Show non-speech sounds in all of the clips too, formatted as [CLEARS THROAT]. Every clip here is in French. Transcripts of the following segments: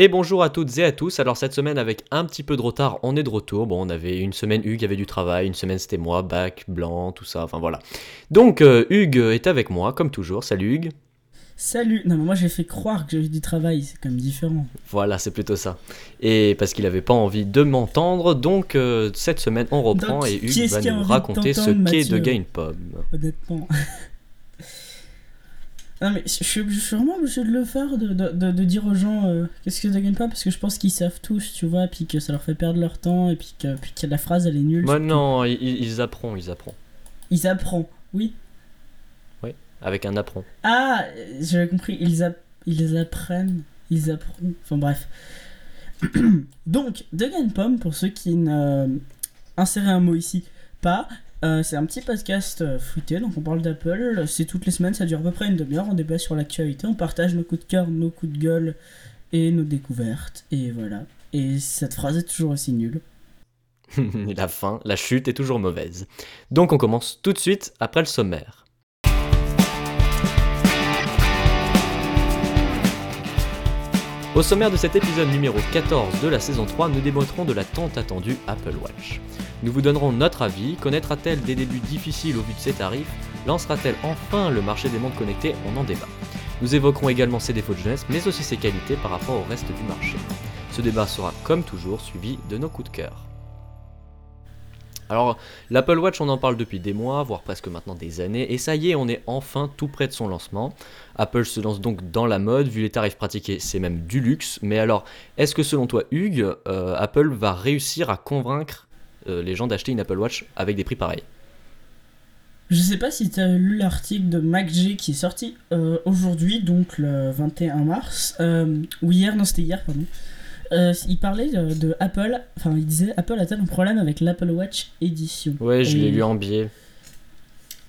Et bonjour à toutes et à tous. Alors cette semaine avec un petit peu de retard, on est de retour. Bon, on avait une semaine Hugues avait du travail, une semaine c'était moi, bac, blanc, tout ça, enfin voilà. Donc euh, Hugues est avec moi comme toujours. Salut Hugues. Salut. Non mais moi j'ai fait croire que j'avais du travail, c'est quand même différent. Voilà, c'est plutôt ça. Et parce qu'il avait pas envie de m'entendre, donc euh, cette semaine on reprend Donc, et Hugues va nous raconter ce qu'est de Game Pomme. Honnêtement. Non mais je suis, je suis vraiment obligé de le faire, de, de, de- de dire aux gens euh, qu'est-ce que ça gagne pas, parce que je pense qu'ils savent tous, tu vois, puis que ça leur fait perdre leur temps, et puis que, puis que la phrase elle est nulle. Bah non, ils, ils apprennent, ils apprennent. Ils apprennent, oui. Avec un apprend. Ah, euh, j'avais compris, ils, app- ils apprennent, ils apprennent, enfin bref. [CLEARS THROAT] Donc, de Pomme, pour ceux qui ne inséraient un mot ici, pas, euh, c'est un petit podcast euh, fruité, donc on parle d'Apple, c'est toutes les semaines, ça dure à peu près une demi-heure, on débat sur l'actualité, on partage nos coups de cœur, nos coups de gueule et nos découvertes, et voilà. Et cette phrase est toujours aussi nulle. [LAUGHS] la fin, la chute est toujours mauvaise. Donc on commence tout de suite après le sommaire. Au sommaire de cet épisode numéro 14 de la saison 3, nous débattrons de la tant attendue Apple Watch. Nous vous donnerons notre avis, connaîtra-t-elle des débuts difficiles au vu de ses tarifs? Lancera-t-elle enfin le marché des montres connectées? On en débat. Nous évoquerons également ses défauts de jeunesse, mais aussi ses qualités par rapport au reste du marché. Ce débat sera comme toujours suivi de nos coups de cœur. Alors, l'Apple Watch, on en parle depuis des mois, voire presque maintenant des années, et ça y est, on est enfin tout près de son lancement. Apple se lance donc dans la mode, vu les tarifs pratiqués, c'est même du luxe. Mais alors, est-ce que selon toi, Hugues, euh, Apple va réussir à convaincre euh, les gens d'acheter une Apple Watch avec des prix pareils? Je sais pas si tu as lu l'article de MacG qui est sorti euh, aujourd'hui, donc le 21 mars, ou hier, non c'était hier, pardon. Euh, il parlait de, de Apple, enfin il disait Apple a-t-elle un problème avec l'Apple Watch Edition Ouais, je l'ai lu en biais.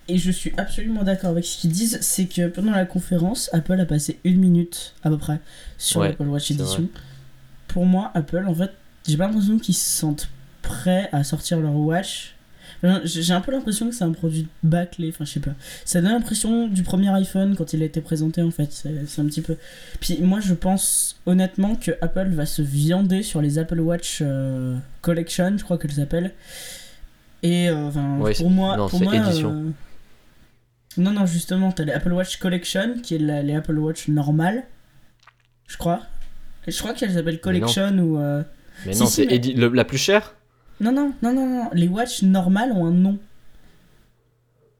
Et je suis absolument d'accord avec ce qu'ils disent, c'est que pendant la conférence, Apple a passé une minute à peu près sur Ouais, l'Apple Watch c'est Edition. Pour moi, Apple, en fait, j'ai pas l'impression qu'ils se sentent prêts à sortir leur watch. J'ai un peu l'impression que c'est un produit bâclé, enfin je sais pas. Ça donne l'impression du premier iPhone quand il a été présenté en fait. C'est un petit peu. Puis moi je pense honnêtement que Apple va se viander sur les Apple Watch euh, Collection, je crois qu'elles s'appellent. Et euh, Ouais, pour moi, non, pour moi, euh, non non justement, t'as les Apple Watch Collection qui est la- les Apple Watch normales, je crois. Et je crois qu'elles s'appellent Mais. Collection ou. Mais Si, non, si, c'est mais- la plus chère? Non, non, non, non, non. Les watch normales ont un nom.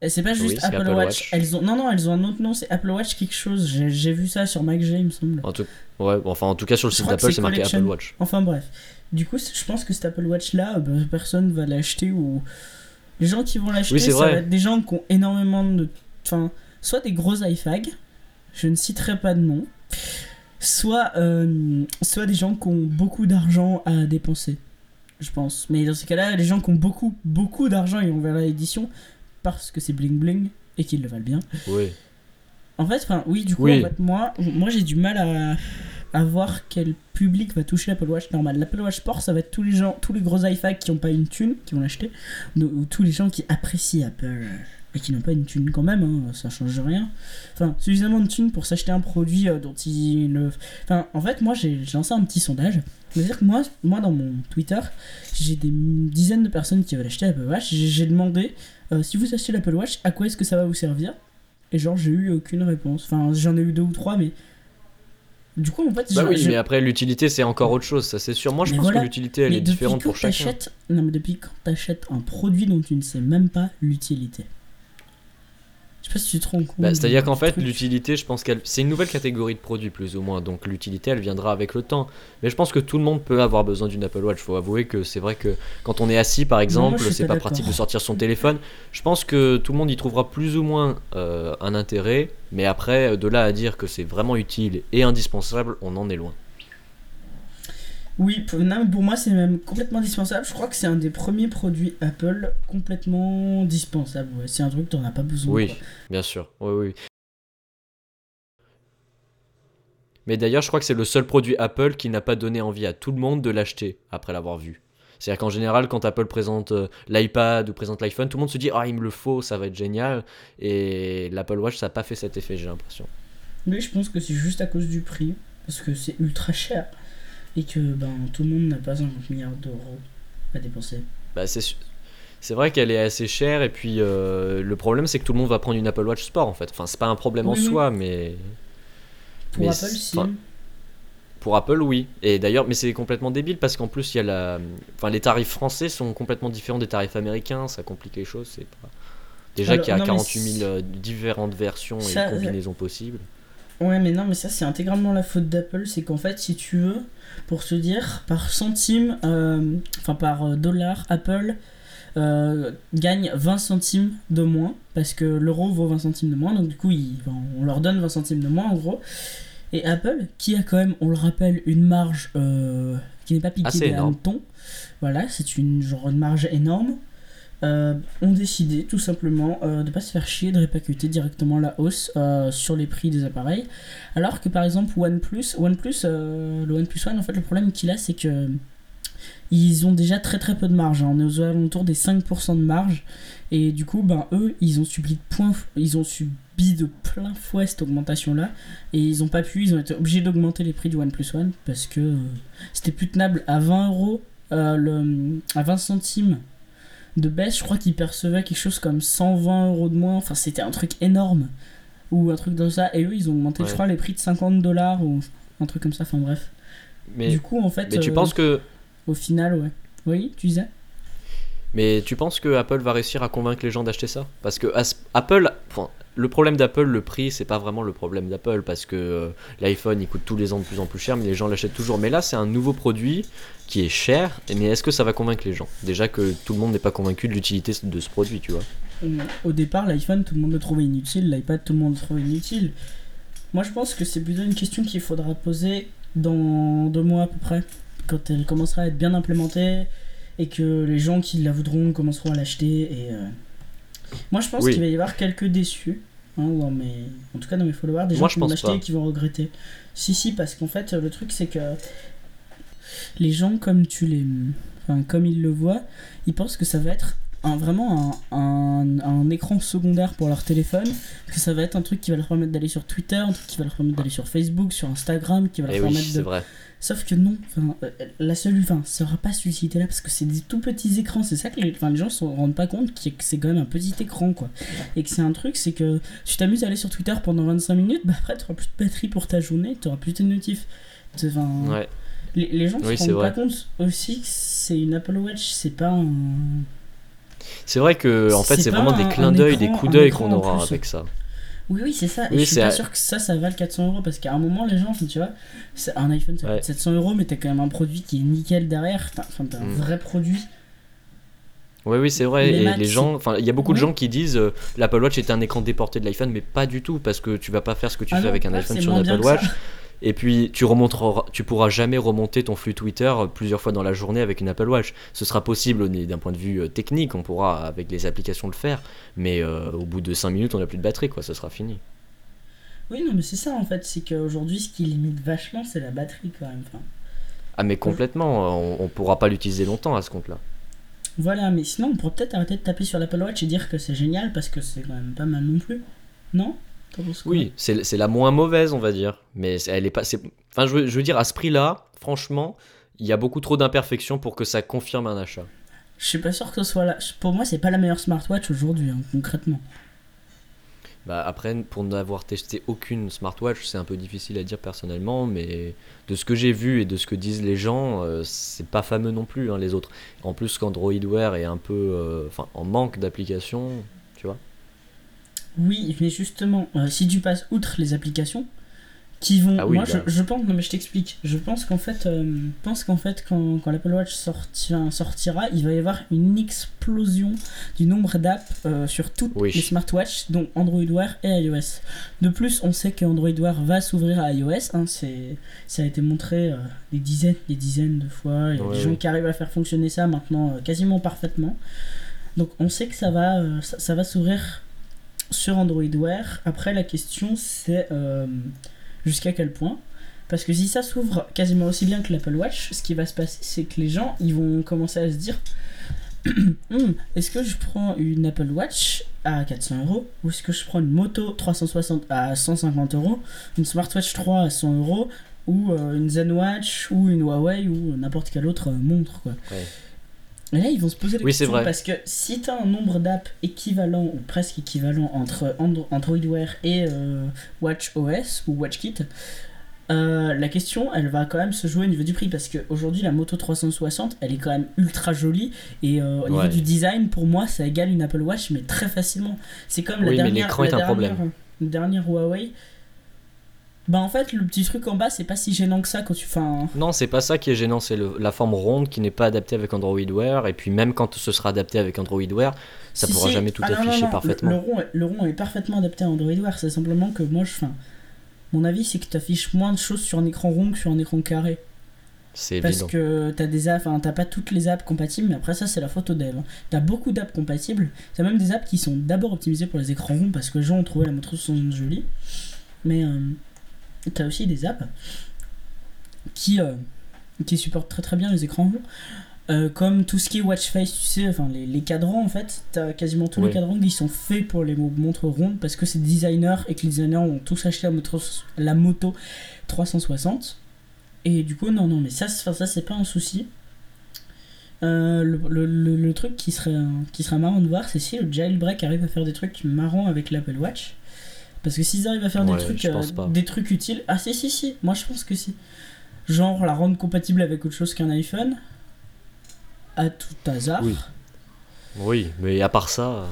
Et c'est pas juste Oui, Apple, Apple Watch. Watch. Elles ont... Non, non, elles ont un autre nom, c'est Apple Watch quelque chose. J'ai vu ça sur MacG, il me semble. en tout... Ouais, enfin en tout cas sur le Je site d'Apple c'est marqué. Apple Watch. Enfin bref. Du coup, je pense que cet Apple Watch là, bah, personne va l'acheter ou. Les gens qui vont l'acheter, Oui, ça vrai. va être des gens qui ont énormément de. Enfin, soit des gros iFag, je ne citerai pas de nom, soit, euh, soit des gens qui ont beaucoup d'argent à dépenser, je pense. Mais dans ces cas-là, les gens qui ont beaucoup, beaucoup d'argent, ils vont vers l'édition parce que c'est bling bling et qu'ils le valent bien. Oui. En fait, enfin, oui, du coup, Oui. en fait, moi, moi j'ai du mal à, à voir quel public va toucher l'Apple Watch normal. L'Apple Watch Sport, ça va être tous les gens, tous les gros iFac qui n'ont pas une thune, qui vont l'acheter, ou ou tous les gens qui apprécient Apple et qui n'ont pas une thune quand même, hein, ça change rien. Enfin, suffisamment de thune pour s'acheter un produit euh, dont ils le. Enfin, en fait, moi, j'ai lancé un petit sondage. C'est-à-dire que moi, moi, dans mon Twitter, j'ai des dizaines de personnes qui veulent acheter l'Apple Watch. J'ai demandé euh, si vous achetez l'Apple Watch, à quoi est-ce que ça va vous servir? Et genre, j'ai eu aucune réponse. Enfin, j'en ai eu deux ou trois, mais. Du coup, en fait, Bah oui, je- mais après l'utilité c'est encore autre chose, ça c'est sûr. Moi je Mais pense voilà. que l'utilité elle mais est différente pour chacun. Non, mais depuis quand t'achètes un produit dont tu ne sais même pas l'utilité? Sais pas si tu te rends compte. Bah, C'est-à-dire qu'en fait, l'utilité, je pense qu'elle, c'est une nouvelle catégorie de produits plus ou moins, donc l'utilité, elle viendra avec le temps. Mais je pense que tout le monde peut avoir besoin d'une Apple Watch. Faut avouer que c'est vrai que quand on est assis, par exemple, c'est pas pas pratique de sortir son téléphone. Je pense que tout le monde y trouvera plus ou moins euh, un intérêt, mais après, de là à dire que c'est vraiment utile et indispensable, on en est loin. Oui, pour, non, mais pour moi, c'est même complètement indispensable. Je crois que c'est un des premiers produits Apple complètement dispensable. Ouais. C'est un truc que t'en as pas besoin. Oui, quoi. bien sûr. Oui, oui. Mais d'ailleurs, je crois que c'est le seul produit Apple qui n'a pas donné envie à tout le monde de l'acheter après l'avoir vu. C'est-à-dire qu'en général, quand Apple présente euh, l'iPad ou présente l'iPhone, tout le monde se dit Ah, il me le faut, ça va être génial. Et l'Apple Watch, ça n'a pas fait cet effet, j'ai l'impression. Mais je pense que c'est juste à cause du prix. Parce que c'est ultra cher. Et que ben, tout le monde n'a pas 50 milliards d'euros à dépenser. Bah, c'est c'est vrai qu'elle est assez chère et puis euh, le problème c'est que tout le monde va prendre une Apple Watch Sport en fait. Enfin, c'est pas un problème en Oui, soi, mais Pour Mais Apple, si. pour Apple, oui. Et d'ailleurs, mais c'est complètement débile parce qu'en plus il y a la, enfin, les tarifs français sont complètement différents des tarifs américains. Ça complique les choses. C'est pas déjà qu'il y a non, mais 48 000 euh, différentes versions Ça- et combinaisons possibles. Ouais, mais non, mais ça, c'est intégralement la faute d'Apple. C'est qu'en fait, si tu veux, pour se dire, par centime, euh, enfin par euh, dollar, Apple euh, gagne 20 centimes de moins parce que l'euro vaut 20 centimes de moins. Donc, du coup, on leur donne 20 centimes de moins en gros. Et Apple, qui a quand même, on le rappelle, une marge qui n'est pas piquée des hannetons, voilà, c'est une, genre, une marge énorme, euh, ont décidé tout simplement euh, de ne pas se faire chier de répercuter directement la hausse euh, sur les prix des appareils. Alors que par exemple OnePlus, OnePlus le OnePlus One, en fait, le problème qu'il a, c'est que ils ont déjà très très peu de marge. hein. On est aux alentours des 5% de marge. Et du coup, ben, eux, ils ont subi de, point, ils ont subi de plein fouet cette augmentation-là. Et ils ont pas pu, ils ont été obligés d'augmenter les prix du OnePlus One parce que c'était plus tenable à 20 euros, le- à 20 centimes de baisse. Je crois qu'ils percevaient quelque chose comme 120 euros de moins. Enfin, c'était un truc énorme. Ou un truc comme ça. Et eux, ils ont augmenté, je crois, les prix de 50 dollars ou un truc comme ça. Enfin, bref. Mais, du coup, en fait, mais tu euh, penses que au final, ouais. Oui, tu disais? Mais tu penses que Apple va réussir à convaincre les gens d'acheter ça? Parce que Apple, le problème d'Apple, le prix, c'est pas vraiment le problème d'Apple parce que euh, l'iPhone il coûte tous les ans de plus en plus cher, mais les gens l'achètent toujours. Mais là, c'est un nouveau produit qui est cher, mais est-ce que ça va convaincre les gens? Déjà que tout le monde n'est pas convaincu de l'utilité de ce produit, tu vois. Au départ, l'iPhone, tout le monde le trouvait inutile. L'iPad, tout le monde le trouvait inutile. Moi, je pense que c'est plutôt une question qu'il faudra poser dans deux mois à peu près. Quand elle commencera à être bien implémentée et que les gens qui la voudront commenceront à l'acheter. Et euh, Moi, je pense Oui. qu'il va y avoir quelques déçus. hein, mes... En tout cas, dans mes followers, des gens qui vont l'acheter et qui vont regretter. Si, si, parce qu'en fait, le truc, c'est que les gens, comme tu les. Enfin, comme ils le voient, ils pensent que ça va être un, vraiment un, un, écran secondaire pour leur téléphone, que ça va être un truc qui va leur permettre d'aller sur Twitter, un truc qui va leur permettre d'aller sur Facebook, sur Instagram, qui va leur Et Eh oui, permettre c'est de. vrai. Sauf que non, euh, la seule, enfin, ça aura pas cette utilité-là parce que c'est des tout petits écrans. C'est ça que les, les gens se rendent pas compte que c'est quand même un petit écran, quoi. Et que c'est un truc, c'est que tu t'amuses à aller sur Twitter pendant 25 minutes, bah après, tu plus de batterie pour ta journée, tu plus de notifs. C'est- Enfin, Ouais. les, les gens Oui, se rendent pas compte aussi que c'est une Apple Watch, c'est pas un. C'est vrai que en fait, C'est vraiment des clins d'œil, des coups d'œil qu'on aura avec ça. Oui, oui, c'est ça. Et je suis pas à- sûr que ça, ça vale 400 euros parce qu'à un moment, les gens, tu vois, un iPhone, ça Ouais. coûte 700 euros, mais t'as quand même un produit qui est nickel derrière. T'as- Enfin, t'as un Mm. vrai produit. Oui, oui, c'est vrai. Les et Macs, les gens, enfin, il y a beaucoup de gens qui disent euh, l'Apple Watch est un écran déporté de l'iPhone, mais pas du tout, parce que tu vas pas faire ce que tu Ah fais non, avec un iPhone sur moins une bien Apple que ça. Watch. Et puis tu remonteras, tu pourras jamais remonter ton flux Twitter euh, plusieurs fois dans la journée avec une Apple Watch. Ce sera possible d'un point de vue euh, technique, on pourra avec les applications le faire, mais euh, au bout de 5 minutes, on n'a plus de batterie, quoi, ce sera fini. Oui, non, mais c'est ça en fait. C'est qu'aujourd'hui, ce qui limite vachement, c'est la batterie quand même. Enfin, Ah, mais complètement, on, on pourra pas l'utiliser longtemps à ce compte-là. voilà, mais sinon, on pourrait peut-être arrêter de taper sur l'Apple Watch et dire que c'est génial parce que c'est quand même pas mal non plus. Non? Oui, c'est la moins mauvaise, on va dire. Mais elle est pas. c'est- Enfin, je veux, je veux dire, à ce prix-là, franchement, il y a beaucoup trop d'imperfections pour que ça confirme un achat. Je suis pas sûr que ce soit là. Pour moi, c'est pas la meilleure smartwatch aujourd'hui, hein, concrètement. Bah, après, pour n'avoir testé aucune smartwatch, c'est un peu difficile à dire personnellement, mais de ce que j'ai vu et de ce que disent les gens, euh, c'est pas fameux non plus, hein, les autres. En plus, qu'Android Wear est un peu. euh, Enfin, en manque d'applications, tu vois. Oui, mais justement, euh, si tu passes outre les applications, qui vont. Ah oui, moi, bah. je, je pense. Non, mais je t'explique. Je pense qu'en fait, euh, je pense qu'en fait, quand, quand l'Apple Watch sorti- sortira, il va y avoir une explosion du nombre d'apps euh, sur toutes Oui. les smartwatches, dont Android Wear et iOS. De plus, on sait que Android Wear va s'ouvrir à iOS. hein, c'est, ça a été montré euh, des dizaines, des dizaines de fois. Il y a Ouais, des gens qui arrivent à faire fonctionner ça maintenant quasiment parfaitement. Donc, on sait que ça va, ça, ça va s'ouvrir sur Android Wear. Après, la question c'est euh, jusqu'à quel point? Parce que si ça s'ouvre quasiment aussi bien que l'Apple Watch, ce qui va se passer, c'est que les gens ils vont commencer à se dire [COUGHS] Hum, est-ce que je prends une Apple Watch à 400 euros ou est-ce que je prends une moto 360 à 150 euros, une smartwatch 3 à 100 euros ou euh, une ZenWatch ou une Huawei ou n'importe quelle autre euh, montre quoi. Et là, ils vont se poser des Oui, vrai. parce que si tu as un nombre d'apps équivalent ou presque équivalent entre Andro- Android Wear et euh, Watch OS ou WatchKit, euh, la question elle va quand même se jouer au niveau du prix parce qu'aujourd'hui la Moto 360 elle est quand même ultra jolie et euh, au niveau Ouais. du design pour moi ça égale une Apple Watch mais très facilement. C'est comme la Oui, mais l'écran est la un problème. dernière- la dernière Huawei. Bah en fait le petit truc en bas c'est pas si gênant que ça quand tu fais un... Non, c'est pas ça qui est gênant, c'est le- la forme ronde qui n'est pas adaptée avec Android Wear. Et puis même quand ce sera adapté avec Android Wear, ça Si, pourra si. jamais tout Ah non, non, afficher non, parfaitement. Le, le rond, est- le rond est parfaitement adapté à Android Wear, c'est simplement que moi je fais. Mon avis c'est que tu affiches moins de choses sur un écran rond que sur un écran carré. C'est Parce évident. que t'as des apps, t'as pas toutes les apps compatibles, mais après ça c'est la photo dev. hein. T'as beaucoup d'apps compatibles, t'as même des apps qui sont d'abord optimisées pour les écrans ronds parce que les gens ont trouvé la moto sont jolie. Mais euh, t'as aussi des apps qui, euh, qui supportent très très bien les écrans ronds. Euh, comme tout ce qui est watch face, tu sais, enfin les, les cadrans en fait, t'as quasiment tous Oui. les cadrans qui sont faits pour les mo- montres rondes parce que c'est des designers et que les designers ont tous acheté la moto, la moto 360. Et du coup, non, non, mais ça, ça c'est pas un souci. Euh, le, le- le- le truc qui serait, qui serait marrant de voir, c'est si le jailbreak arrive à faire des trucs marrants avec l'Apple Watch. Parce que s'ils arrivent à faire Ouais, des, trucs, euh, des trucs utiles. Ah, si, si, si, moi je pense que si. Genre la rendre compatible avec autre chose qu'un iPhone. À tout hasard. Oui. Oui, mais à part ça. euh,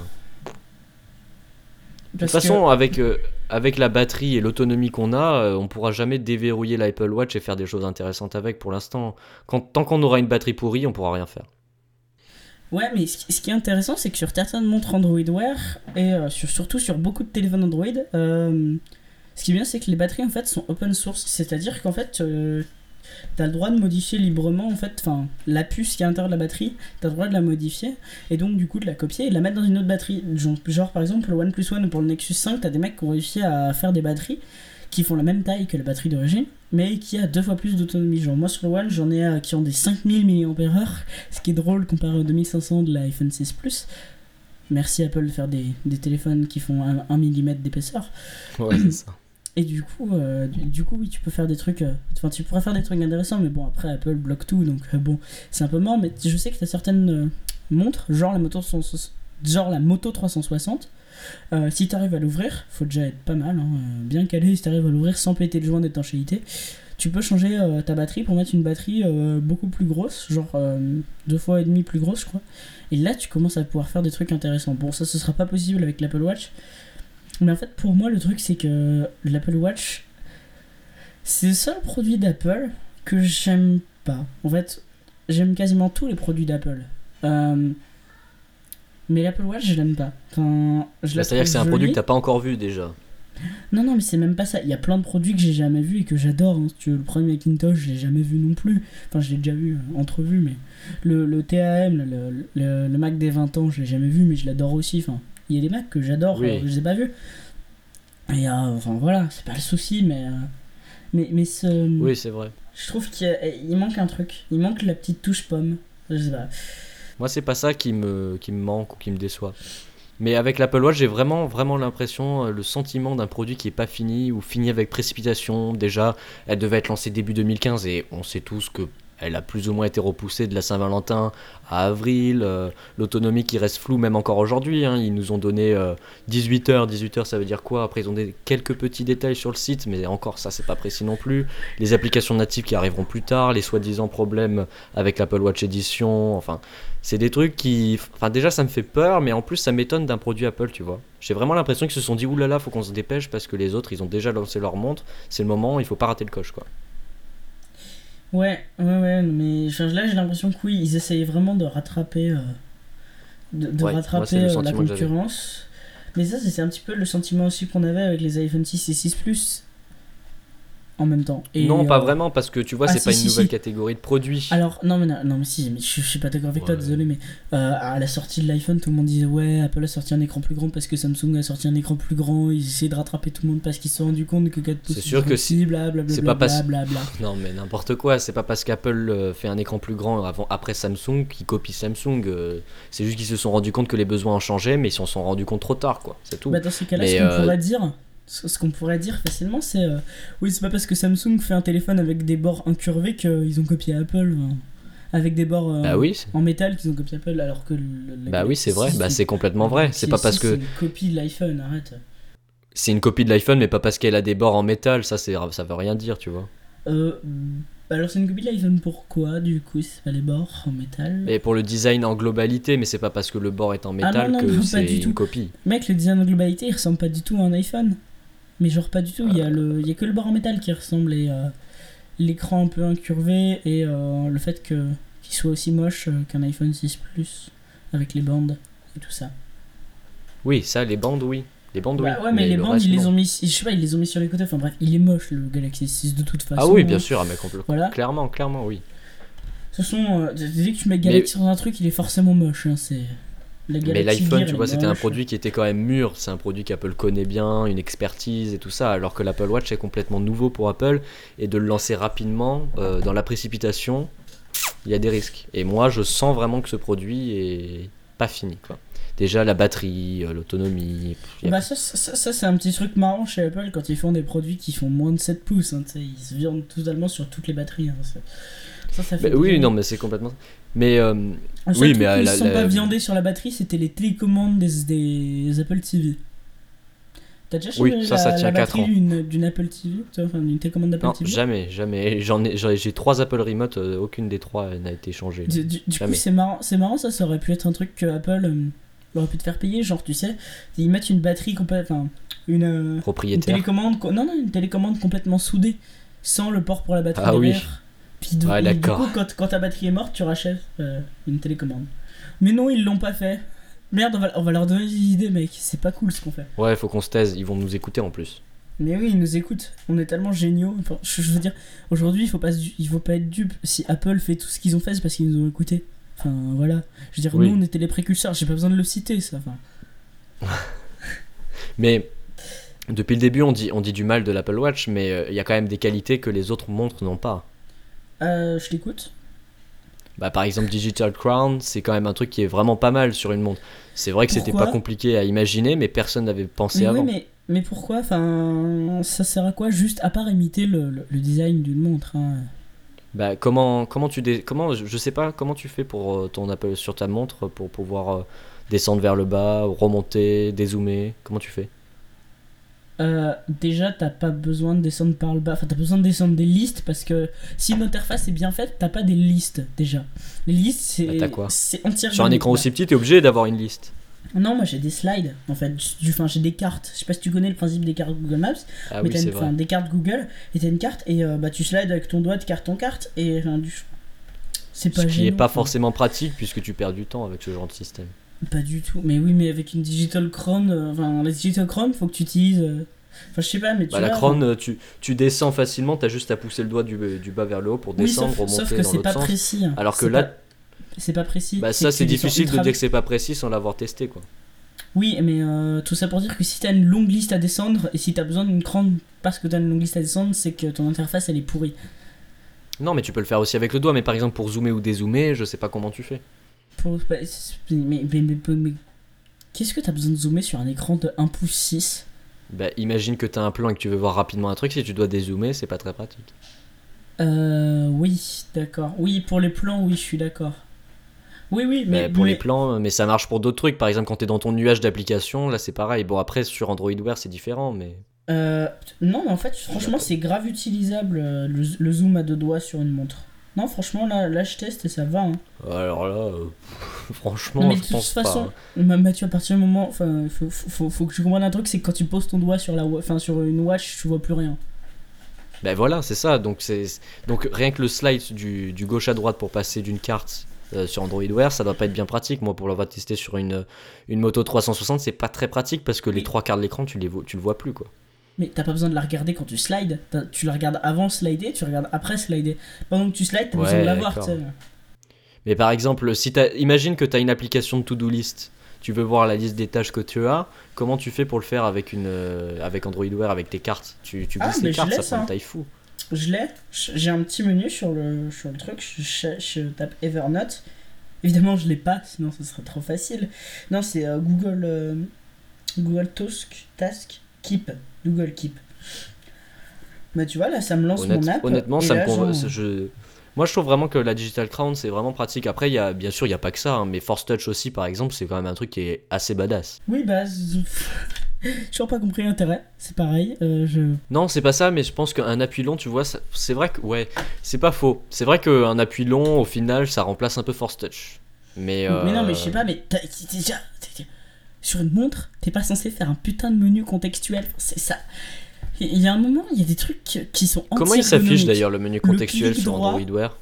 De toute que- façon, avec, euh, avec la batterie et l'autonomie qu'on a, euh, on pourra jamais déverrouiller l'Apple Watch et faire des choses intéressantes avec pour l'instant. Tant qu'on aura une batterie pourrie, on pourra rien faire. Ouais, mais ce qui- est intéressant, c'est que sur certaines montres Android Wear, et euh, sur, surtout sur beaucoup de téléphones Android, euh, ce qui est bien, c'est que les batteries en fait sont open source. C'est-à-dire qu'en fait, euh, t'as le droit de modifier librement en fait, enfin, la puce qui est à l'intérieur de la batterie, t'as le droit de la modifier, et donc du coup de la copier et de la mettre dans une autre batterie. Genre, genre, par exemple, le OnePlus One ou pour le Nexus 5, t'as des mecs qui ont réussi à faire des batteries qui font la même taille que la batterie d'origine, mais qui a deux fois plus d'autonomie. Genre, moi sur le One, j'en ai qui ont des 5000 mAh, ce qui est drôle comparé aux 2500 de l'iPhone 6 Plus. Merci Apple de faire des, des téléphones qui font 1 mm d'épaisseur. Ouais, c'est ça. [CLEARS THROAT] Et du coup, euh, du, du coup, oui, tu peux faire des trucs. euh, Enfin, tu pourrais faire des trucs intéressants, mais bon, après, Apple bloque tout, donc euh, bon, c'est un peu mort. Mais je sais que tu as certaines montres, genre la moto, 160 genre la moto 360. Euh, si tu arrives à l'ouvrir, faut déjà être pas mal, hein, euh, bien calé, si tu arrives à l'ouvrir sans péter le joint d'étanchéité. Tu peux changer euh, ta batterie pour mettre une batterie beaucoup plus grosse, genre deux fois et demi plus grosse, je crois. Et là, tu commences à pouvoir faire des trucs intéressants. Bon, ça, ce sera pas possible avec l'Apple Watch. Mais en fait, pour moi, le truc, c'est que l'Apple Watch, c'est le seul produit d'Apple que j'aime pas. En fait, j'aime quasiment tous les produits d'Apple. Mais l'Apple Watch, je l'aime pas. Enfin, je Bah, C'est-à-dire que c'est un produit que t'as pas encore vu déjà. Non, non, mais c'est même pas ça. Il y a plein de produits que j'ai jamais vus et que j'adore. hein. Si tu veux, le premier Macintosh, je l'ai jamais vu non plus. Enfin, je l'ai déjà vu, euh, entrevu, mais le, le TAM, le, le, le- Mac des 20 ans, je l'ai jamais vu, mais je l'adore aussi. Enfin, il y a des Macs que j'adore, Oui. je les ai pas vus. Et euh, enfin, voilà, c'est pas le souci, mais. euh, mais, mais ce, Oui, c'est vrai. je trouve qu'il manque un truc. Il manque la petite touche pomme. Je sais pas. Moi, c'est pas ça qui me, qui me manque ou qui me déçoit. Mais avec l'Apple Watch, j'ai vraiment, vraiment l'impression, euh, le sentiment d'un produit qui est pas fini ou fini avec précipitation. Déjà, elle devait être lancée début 2015 et on sait tous que elle a plus ou moins été repoussée de la Saint-Valentin à avril. euh, L'autonomie qui reste floue même encore aujourd'hui. hein. Ils nous ont donné 18 heures. 18 heures, ça veut dire quoi? Après, ils ont des, quelques petits détails sur le site, mais encore ça, c'est pas précis non plus. Les applications natives qui arriveront plus tard, les soi-disant problèmes avec l'Apple Watch Edition. Enfin, c'est des trucs qui. Enfin, déjà, ça me fait peur, mais en plus, ça m'étonne d'un produit Apple, tu vois. J'ai vraiment l'impression qu'ils se sont dit, oulala, faut qu'on se dépêche parce que les autres, ils ont déjà lancé leur montre. C'est le moment, il faut pas rater le coche, quoi. Ouais, ouais, ouais, mais là j'ai l'impression que oui, ils essayaient vraiment de rattraper, euh, de, de Ouais, moi, rattraper euh, la concurrence. Mais ça, c'est un petit peu le sentiment aussi qu'on avait avec les iPhone 6 et 6 Plus en même temps. Et, non, pas euh, vraiment, parce que tu vois, ah, c'est si, pas une nouvelle si. catégorie de produits. Alors, non, mais, non, non, mais si, mais je, je suis pas d'accord avec toi, désolé, mais euh, à la sortie de l'iPhone, tout le monde disait ouais, Apple a sorti un écran plus grand parce que Samsung a sorti un écran plus grand, ils essayaient de rattraper tout le monde parce qu'ils se sont rendu compte que 4 pouces C'est sûr que si, blablabla, c'est pas parce-. [LAUGHS] Non, mais n'importe quoi. C'est pas parce qu'Apple euh, fait un écran plus grand avant, après Samsung qu'ils copient Samsung. c'est juste qu'ils se sont rendus compte que les besoins ont changé, mais ils s'en sont rendus compte trop tard, quoi. C'est tout. Bah, dans ces cas-là, Mais, ce qu'on euh, pourrait dire, Ce qu'on pourrait dire facilement, c'est. euh, oui, c'est pas parce que Samsung fait un téléphone avec des bords incurvés qu'ils ont copié Apple. hein. Avec des bords euh, Bah oui, en métal qu'ils ont copié Apple, alors que. le- la bah oui, c'est vrai. Bah c'est complètement vrai. C'est pas parce S6, que C'est une copie de l'iPhone, arrête. c'est une copie de l'iPhone, mais pas parce qu'elle a des bords en métal. Ça, c'est ça veut rien dire, tu vois. Euh, alors c'est une copie de l'iPhone pourquoi du coup c'est pas les bords en métal? Et pour le design en globalité, mais c'est pas parce que le bord est en Ah métal non, non, que c'est une tout. copie. Mec le design en globalité il ressemble pas du tout à un iPhone. Mais genre pas du tout, il y a, le, il y a que le bord en métal qui ressemble et euh, l'écran un peu incurvé et euh, le fait que qu'il soit aussi moche euh, qu'un iPhone 6 Plus avec les bandes et tout ça. Oui, ça, les bandes, oui. Les bandes, oui. Ouais mais, les le bandes reste, ils les ont mis je sais pas, ils les ont mis sur les côtés enfin bref, il est moche le Galaxy 6 de toute façon. Ah oui, bien sûr, ah, mais complètement. Voilà. Clairement, clairement, oui. Toute façon, euh, dès que tu mets Galaxy dans un truc, il est forcément moche. Hein, c'est... Mais l'iPhone, tu vois, c'était un produit qui était quand même mûr. C'est un produit qu'Apple connaît bien, une expertise et tout ça. Alors que l'Apple Watch est complètement nouveau pour Apple. Et de le lancer rapidement, euh, dans la précipitation, il y a des risques. Et moi, je sens vraiment que ce produit est pas fini, quoi. Déjà, la batterie, euh, l'autonomie. a- Bah ça, ça, ça, c'est un petit truc marrant chez Apple quand ils font des produits qui font moins de 7 pouces. Hein, ils se viandent totalement sur toutes les batteries. hein, c'est- ça, ça fait Bah oui, non, mais c'est complètement. Mais euh, seul oui, truc mais, euh, ils se sont la- pas viandés sur la batterie, c'était les télécommandes des, des Apple TV. T'as déjà Oui, ça, la, ça tient la quatre batterie ans. d'une, Apple TV Enfin, d'une télécommande d'Apple TV jamais, jamais. J'en ai, j'ai trois Apple Remote, euh, aucune des trois n'a été changée. Du, du- du coup, c'est marrant, c'est marrant, ça, ça aurait pu être un truc que Apple euh, aurait pu te faire payer. Genre, tu sais, ils mettent une batterie complète. Enfin, une, euh, une télécommande. co- Non, non, une télécommande complètement soudée, sans le port pour la batterie Ah oui. Puis du, coup, quand, quand ta batterie est morte, tu rachètes euh, une télécommande. Mais non, ils l'ont pas fait. Merde, on va, on va leur donner des idées, mec. C'est pas cool ce qu'on fait. Ouais, faut qu'on se taise. Ils vont nous écouter en plus. Mais oui, ils nous écoutent. On est tellement géniaux. Enfin, je, veux dire, aujourd'hui, il faut pas, il faut pas être dupe. Si Apple fait tout ce qu'ils ont fait, c'est parce qu'ils nous ont écoutés. Enfin, voilà. Je veux dire, Oui. nous, on était les précurseurs. J'ai pas besoin de le citer, ça. Enfin, [LAUGHS] Mais depuis le début, on dit, on dit du mal de l'Apple Watch, mais euh, il y a quand même des qualités que les autres montres n'ont pas. Euh, je t'écoute. Bah, par exemple, Digital Crown, c'est quand même un truc qui est vraiment pas mal sur une montre. C'est vrai que c'était pas compliqué à imaginer, mais personne n'avait pensé Mais avant. oui, mais, mais pourquoi Enfin, ça sert à quoi Juste à part imiter le, le- le design d'une montre. hein? Bah, comment, comment tu dé- comment, je je sais pas, comment tu fais pour euh, ton Apple sur ta montre pour pouvoir euh, descendre vers le bas, remonter, dézoomer? Comment tu fais? Euh, déjà, t'as pas besoin de descendre par le bas. Enfin, t'as besoin de descendre des listes parce que si une interface est bien faite, t'as pas des listes déjà. Les listes, c'est. Bah, t'as quoi C'est entièrement. Sur un écran aussi petit, t'es obligé d'avoir une liste. Non, moi j'ai des slides en fait. Du, enfin, j'ai des cartes. Je sais pas si tu connais le principe des cartes Google Maps. Ah mais oui, t'as c'est une, enfin, des cartes Google et t'as une carte et euh, bah tu slides avec ton doigt de carte en carte et enfin, du. C'est pas Ce qui est gênant, pas forcément pratique puisque tu perds du temps avec ce genre de système. Pas du tout. Mais oui, mais avec une Digital Crown, euh, enfin, la Digital Crown, faut que tu utilises. euh, Enfin, je sais pas, mais tu Bah, la vois, crâne, tu, tu descends facilement, t'as juste à pousser le doigt du, du bas vers le haut pour Oui, descendre, sauf, remonter sauf que dans c'est l'autre pas sens. précis. hein. Alors que C'est là- pas- c'est pas précis. Bah ça que c'est tu descends difficile de ultra dire que c'est pas précis sans l'avoir testé quoi. Oui, mais euh, tout ça pour dire que si t'as une longue liste à descendre et si t'as besoin d'une grande parce que t'as une longue liste à descendre, c'est que ton interface elle est pourrie. Non mais tu peux le faire aussi avec le doigt, mais par exemple pour zoomer ou dézoomer, je sais pas comment tu fais. Pour- bah, c'est- mais mais, mais, mais- mais- qu'est-ce que t'as besoin de zoomer sur un écran de 1 pouce 6 Bah imagine que t'as un plan et que tu veux voir rapidement un truc, si tu dois dézoomer, c'est pas très pratique. Euh, oui, d'accord. Oui, pour les plans, oui, je suis d'accord. Oui, oui, mais Mais pour mais- les plans, mais ça marche pour d'autres trucs. Par exemple quand t'es dans ton nuage d'applications, là c'est pareil. Bon après sur Android Wear c'est différent, mais... Euh, non, mais en fait, franchement, c'est grave utilisable euh, le, le zoom à deux doigts sur une montre. Non, franchement, là, là je teste et ça va. Hein. Alors là, euh, franchement Non, mais je de toute pense façon, pas. Ma- Mathieu, à partir du moment. Enfin, faut, faut, faut- faut que tu comprennes un truc c'est que quand tu poses ton doigt sur, la, enfin, sur une watch, tu vois plus rien. Ben voilà, c'est ça. Donc, c'est donc rien que le slide du, du gauche à droite pour passer d'une carte euh, sur Android Wear, ça doit pas être bien pratique. Moi, pour l'avoir testé sur une, une moto 360, c'est pas très pratique parce que les trois quarts de l'écran, tu, les vois- tu le vois plus quoi. Mais t'as pas besoin de la regarder quand tu slides. T'as- Tu la regardes avant slider, tu regardes après slider. Pendant que tu slides, t'as Ouais, besoin de la voir. Mais par exemple, si t'as- imagine que tu as une application de to-do list, tu veux voir la liste des tâches que tu as, comment tu fais pour le faire avec, une, euh, avec Android Wear, avec tes cartes? Tu, tu Ah, glisses les cartes, ça ça. prend une taille fou. Je l'ai, j'ai un petit menu sur le, sur le truc, je, je- je tape Evernote. Évidemment, je l'ai pas, sinon ce serait trop facile. Non, c'est euh, Google, euh, Google Task, Task Keep. Google Keep. Bah tu vois, là, ça me lance Honnête- mon app. honnêtement, ça là, me con- genre- je... Moi, je trouve vraiment que la Digital Crown, c'est vraiment pratique. Après, y a, bien sûr, il n'y a pas que ça, hein, mais Force Touch aussi, par exemple, c'est quand même un truc qui est assez badass. Oui, bah... [LAUGHS] J'ai toujours pas compris l'intérêt, c'est pareil. euh, je... Non, c'est pas ça, mais je pense qu'un appui long, tu vois, ça- c'est vrai que, ouais, c'est pas faux. C'est vrai qu'un appui long, au final, ça remplace un peu Force Touch. Mais, euh, Mais non, mais je sais pas, mais t'as- t'es déjà... Sur une montre, t'es pas censé faire un putain de menu contextuel. C'est ça. Il y a un moment, il y a des trucs qui sont Comment il s'affiche d'ailleurs le menu contextuel sur. Android Wear?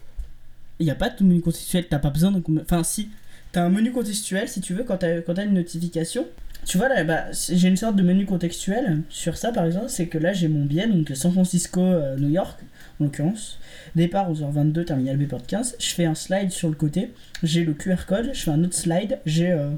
Il n'y a pas de menu contextuel, t'as pas besoin de. Enfin, si, t'as un menu contextuel si tu veux quand t'as quand t'as une notification. Tu vois là, bah, j'ai une sorte de menu contextuel sur ça par exemple, c'est que là j'ai mon billet, donc San Francisco, euh, New York en l'occurrence. Départ aux h 22, terminal B port 15. Je fais un slide sur le côté, j'ai le QR code, je fais un autre slide, j'ai euh,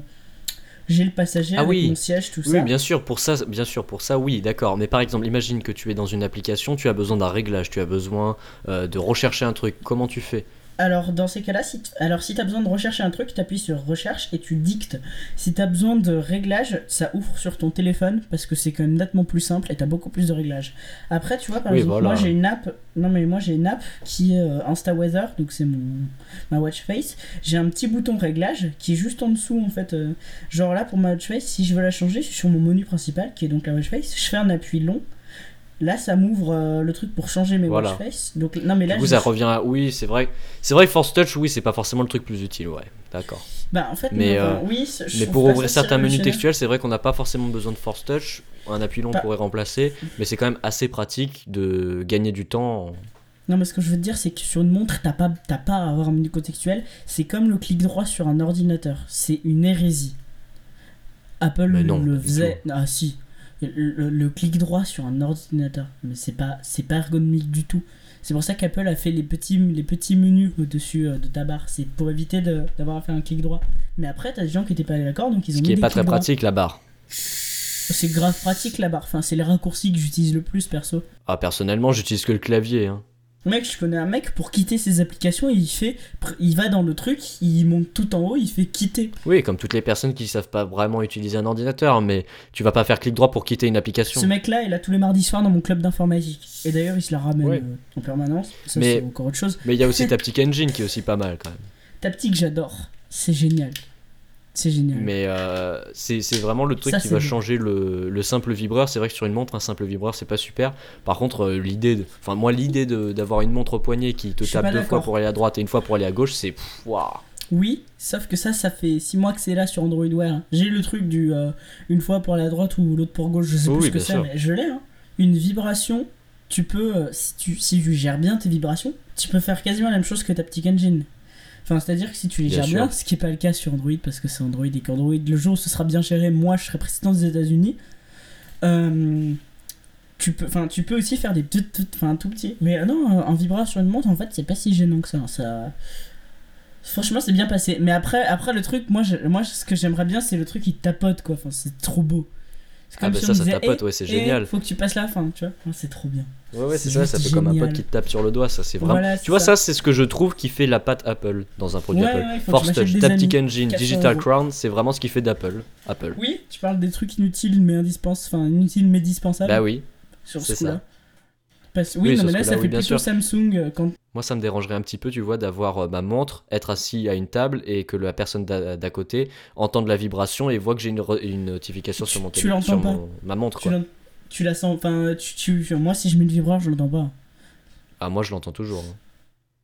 j'ai le passager Ah avec oui. mon siège, tout Oui, ça. bien sûr, pour ça, bien sûr, pour ça, oui, d'accord. Mais par exemple, imagine que tu es dans une application, tu as besoin d'un réglage, tu as besoin euh, de rechercher un truc. Comment tu fais? Alors dans ces cas-là, si alors si t'as besoin de rechercher un truc, t'appuies sur recherche et tu dictes. Si t'as besoin de réglage, ça ouvre sur ton téléphone parce que c'est quand même nettement plus simple et t'as beaucoup plus de réglages. Après, tu vois, par Oui, exemple, voilà. moi j'ai une app. Non mais moi j'ai une app qui est euh, Insta Weather, donc c'est mon ma watch face. J'ai un petit bouton réglage qui est juste en dessous en fait. euh, genre là pour ma watch face, si je veux la changer, je suis sur mon menu principal qui est donc la watch face. Je fais un appui long. Là, ça m'ouvre euh, le truc pour changer mes Voilà. watch face. Donc non mais là, Du coup, je- ça revient à... Oui, c'est vrai. C'est vrai que Force Touch, oui, c'est pas forcément le truc plus utile, ouais. D'accord. Bah en fait, Mais, euh, oui, Mais pour ouvrir certains menus textuels, c'est vrai qu'on n'a pas forcément besoin de Force Touch. Un appui long Pas- pourrait remplacer, mais c'est quand même assez pratique de gagner du temps. Non, mais ce que je veux te dire, c'est que sur une montre, t'as pas, t'as pas à avoir un menu contextuel. C'est comme le clic droit sur un ordinateur. C'est une hérésie. Apple non, le faisait. Ah, si. Le, clic droit sur un ordinateur. Mais c'est pas, c'est pas ergonomique du tout. C'est pour ça qu'Apple a fait les petits, les petits menus au-dessus euh, de ta barre. C'est pour éviter de- d'avoir à faire un clic droit. Mais après, t'as des gens qui étaient pas d'accord, donc ils ont Ce mis qui est des pas très droits. pratique, la barre. C'est grave pratique la barre. Enfin, c'est les raccourcis que j'utilise le plus perso. Ah, personnellement, j'utilise que le clavier. hein. Mec, je connais un mec pour quitter ses applications, il fait, il va dans le truc, il monte tout en haut, il fait quitter. Oui, comme toutes les personnes qui savent pas vraiment utiliser un ordinateur, mais tu vas pas faire clic droit pour quitter une application. Ce mec-là, il a tous les mardis soirs dans mon club d'informatique. Et d'ailleurs, il se la ramène Ouais. euh, en permanence. Ça, Mais- c'est encore autre chose. Mais il y a aussi [LAUGHS] Taptic Engine qui est aussi pas mal quand même. Taptic, j'adore. C'est génial. C'est génial. Mais euh, c'est vraiment le truc Ça, qui va bien. changer le, le simple vibreur. C'est vrai que sur une montre, un simple vibreur, c'est pas super. Par contre, euh, l'idée, enfin moi, l'idée de- d'avoir une montre au poignet qui te tape deux fois pour aller à droite et une fois pour aller à gauche, c'est waouh. Oui, sauf que ça, ça fait 6 mois que c'est là sur Android Wear. J'ai le truc du euh, une fois pour la droite ou l'autre pour gauche, je sais plus oui, ce que c'est, mais je l'ai. Hein. Une vibration, tu peux, si, tu, si tu gères bien tes vibrations, tu peux faire quasiment la même chose que Taptic Engine. Enfin, c'est-à-dire que si tu les Bien gères sûr. bien, ce qui n'est pas le cas sur Android, parce que c'est Android et qu'Android, le jour où ce sera bien géré, moi je serai président des États-Unis. Euh, tu peux, enfin, tu peux aussi faire des petites, enfin, tout petit. Mais euh, non, un vibreur sur une montre, en fait, c'est pas si gênant que ça. ça... Franchement, c'est bien passé. Mais après, après le truc, moi, je- moi ce que j'aimerais bien, c'est le truc qui tapote, quoi. Enfin, c'est trop beau. C'est Ah bah si ça, on ça disait, tapote, ouais, c'est génial. faut que tu passes la fin, tu vois. C'est trop bien. Ouais, ouais, c'est ça, ça fait comme un pote qui te tape sur le doigt, ça c'est vraiment. Voilà, tu vois, ça. ça, c'est ce que je trouve qui fait la patte Apple dans un produit Ouais, Apple. ouais, Force Touch, Taptic. Engine, 400 Digital euros. Crown, c'est vraiment ce qui fait d'Apple. Apple. Oui, tu parles des trucs inutiles mais indispensables, enfin inutiles mais dispensables Bah oui. sur c'est ce coup-là. ça. Parce... Oui, Oui, non, sur mais là, ça fait plutôt sûr. Samsung euh, quand Moi, ça me dérangerait un petit peu, tu vois, d'avoir euh, ma montre, être assis à une table et que la personne d'à côté entende la vibration et voit que j'ai une, notification Tu- sur mon téléphone, sur l'entends pas. mon- ma montre, tu quoi. la, tu la sens, enfin, tu, tu- moi si je mets le vibreur, je l'entends pas. Ah, moi, je l'entends toujours. hein.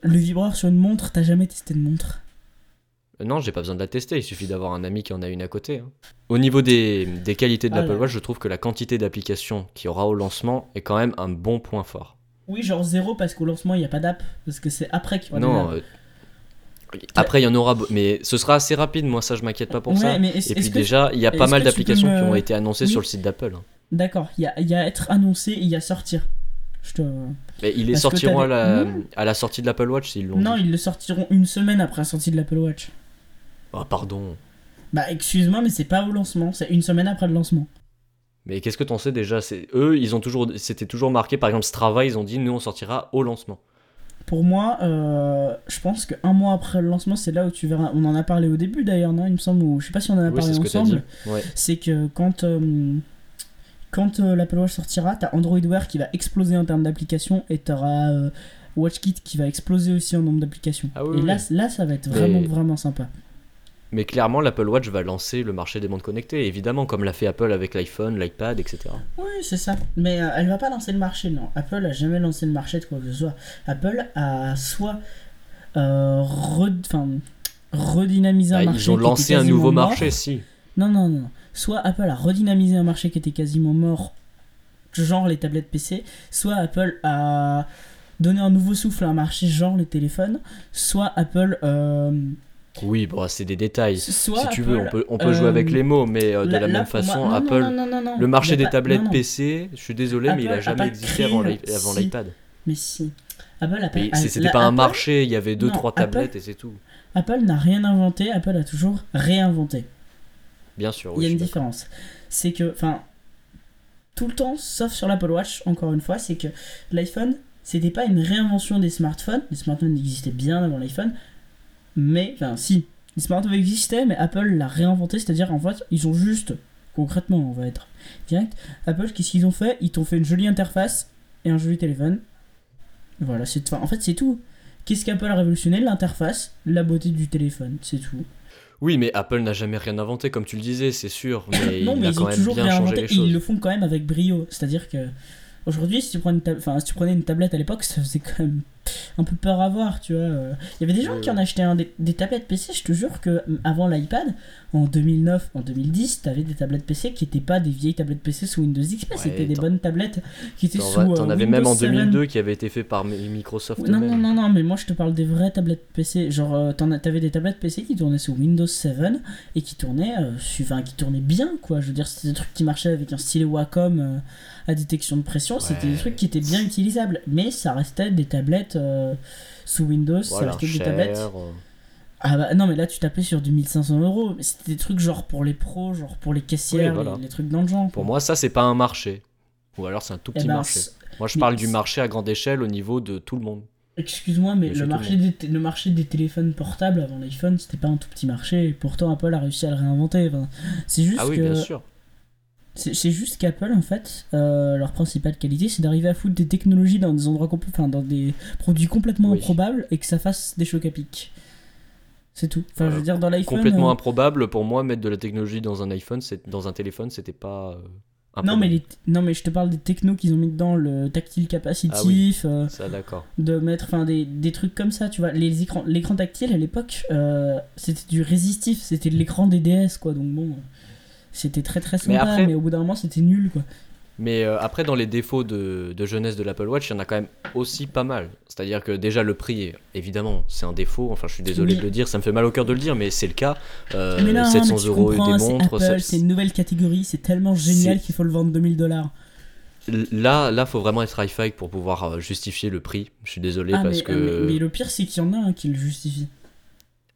Le vibreur sur une montre, t'as jamais testé de montre? Non, j'ai pas besoin de la tester, il suffit d'avoir un ami qui en a une à côté. hein. Au niveau des, des qualités de Ah l'Apple. Watch, je trouve que la quantité d'applications qu'il y aura au lancement est quand même un bon point fort. Oui, genre zéro parce qu'au lancement il y a pas d'app, parce que c'est après qu'il y aura non, euh, après il y en aura, mais ce sera assez rapide, moi ça je m'inquiète pas pour Ouais, ça. mais Et puis déjà, il y a pas mal d'applications qui ont été annoncées Oui. sur le site d'Apple. hein. D'accord, il y a, y a être annoncé et il y a sortir. Je te... Mais ils les sortiront à la, à la sortie de l'Apple Watch s'ils l'ont Non, dit. ils le sortiront une semaine après la sortie de l'Apple Watch. Ah, pardon. Bah excuse-moi, mais c'est pas au lancement, c'est une semaine après le lancement. Mais qu'est-ce que t'en sais déjà? C'est eux, ils ont toujours, c'était toujours marqué. Par exemple, Strava, ils ont dit nous on sortira au lancement. Pour moi, euh, je pense qu'un mois après le lancement, c'est là où tu verras. On en a parlé au début d'ailleurs, non? Il me semble, ou je sais pas si on en a Oui, parlé ce ensemble. Ouais. C'est que quand, euh, quand euh, l'Apple Watch sortira, t'as Android Wear qui va exploser en termes d'applications et t'auras WatchKit qui va exploser aussi en nombre d'applications. Ah oui, et là, oui. là, ça va être vraiment, vraiment sympa. Mais clairement, l'Apple Watch va lancer le marché des montres connectées, évidemment, comme l'a fait Apple avec l'iPhone, l'iPad, etc. Oui, c'est ça. Mais euh, elle va pas lancer le marché, non. Apple a jamais lancé le marché de quoi que ce soit. Apple a soit euh, re- enfin, redynamisé un Ah, marché. ils ont lancé un nouveau mort. marché, si. Non, non, non. Soit Apple a redynamisé un marché qui était quasiment mort, genre les tablettes PC, soit Apple a donné un nouveau souffle à un marché, genre les téléphones, soit Apple. euh, Oui, bon, c'est des détails. soit si tu veux, on Apple, peut, on peut euh, jouer avec les mots, mais euh, de la même pour moi- façon, non, Apple, non, non, non, non. le marché Il des pas- tablettes. PC, je suis désolé, mais il a Apple a jamais existé avant si. l'iPad. Mais si. Apple a pas. Mais a- c'est- c'était pas un Apple- marché, il y avait deux, trois Apple- tablettes et c'est tout. Apple n'a rien inventé, Apple a toujours réinventé. Bien sûr, Il oui, y a une différence. C'est que, enfin, tout le temps, sauf sur l'Apple Watch, encore une fois, c'est que l'iPhone, c'était pas une réinvention des smartphones. Les smartphones existaient bien avant l'iPhone, mais, enfin, si, les smartphones existaient, mais Apple l'a réinventé, c'est-à-dire, en fait, ils ont juste, concrètement, on va être direct, Apple, qu'est-ce qu'ils ont fait? Ils t'ont fait une jolie interface et un joli téléphone. Voilà, c'est, en fait, c'est tout. Qu'est-ce qu'Apple a révolutionné? L'interface, la beauté du téléphone, c'est tout. Oui, mais Apple n'a jamais rien inventé, comme tu le disais, c'est sûr. [LAUGHS] Mais non, il mais a ils quand ont même toujours bien changé les et ils choses. le font quand même avec brio. C'est-à-dire que aujourd'hui, si tu prends une tab- enfin, si tu prenais une tablette à l'époque, ça faisait quand même un peu peur à voir, tu vois. euh. Il y avait des gens qui en achetaient un, des, des tablettes PC. Je te jure que mm, avant l'iPad, en 2009, en 2010, t'avais des tablettes PC qui n'étaient pas des vieilles tablettes PC sous Windows XP. Ouais, C'était des t'en- bonnes tablettes qui étaient T'en sous. vas- euh, T'en avais même en 7. 2002 qui avait été fait par Mi- Microsoft Non, non, non, non, mais moi je te parle des vraies tablettes PC. Genre, euh, t'en t'avais des tablettes PC qui tournaient sous Windows 7 et qui tournaient, euh, enfin, qui tournaient bien, quoi. Je veux dire, c'était des trucs qui marchaient avec un stylet Wacom euh, à détection de pression. C'était des trucs qui étaient bien utilisables. Mais ça restait des tablettes euh, sous Windows, ça Voilà, restait des tablettes. euh, Ah bah non, mais là tu tapais sur du 1500 euros. Mais c'était des trucs genre pour les pros, genre pour les caissières, Oui, voilà. les, les trucs dans le genre. Pour moi, ça, c'est pas un marché. Ou alors, c'est un tout Eh petit ben, marché. Moi, je mais parle du marché à grande échelle au niveau de tout le monde. Excuse-moi, mais le marché, des té- le marché des téléphones portables avant l'iPhone, c'était pas un tout petit marché. Et pourtant, Apple a réussi à le réinventer. Enfin, c'est juste Ah oui, que bien sûr. C'est juste qu'Apple, en fait, euh, leur principale qualité, c'est d'arriver à foutre des technologies dans des endroits enfin, dans des produits complètement Oui. improbables et que ça fasse des chocs à pic. C'est tout. Enfin, je Euh, veux dire, dans l'iPhone. Complètement euh, improbable pour moi, mettre de la technologie dans un iPhone, dans un téléphone, c'était pas. euh, Non mais, les... non, mais je te parle des technos qu'ils ont mis dedans, le tactile capacitif, euh, Ça, d'accord. de mettre enfin des, des trucs comme ça tu vois les écrans l'écran tactile à l'époque euh, c'était du résistif c'était l'écran des DS quoi donc bon c'était très très sympa Mais mais, après- au bout d'un moment c'était nul quoi Mais euh, après, dans les défauts de, de jeunesse de l'Apple Watch, il y en a quand même aussi pas mal. C'est-à-dire que déjà, le prix, évidemment, c'est un défaut. Enfin, je suis désolé de le dire, ça me fait mal au cœur de le dire, mais c'est le cas. Euh, mais non 700 mais euros des montres. Ça- c'est une nouvelle catégorie c'est tellement génial qu'il faut le vendre 2000 dollars Là, là, faut vraiment être high-fi pour pouvoir euh, justifier le prix. Je suis désolé ah parce mais, que. mais, mais le pire c'est qu'il y en a un qui le justifie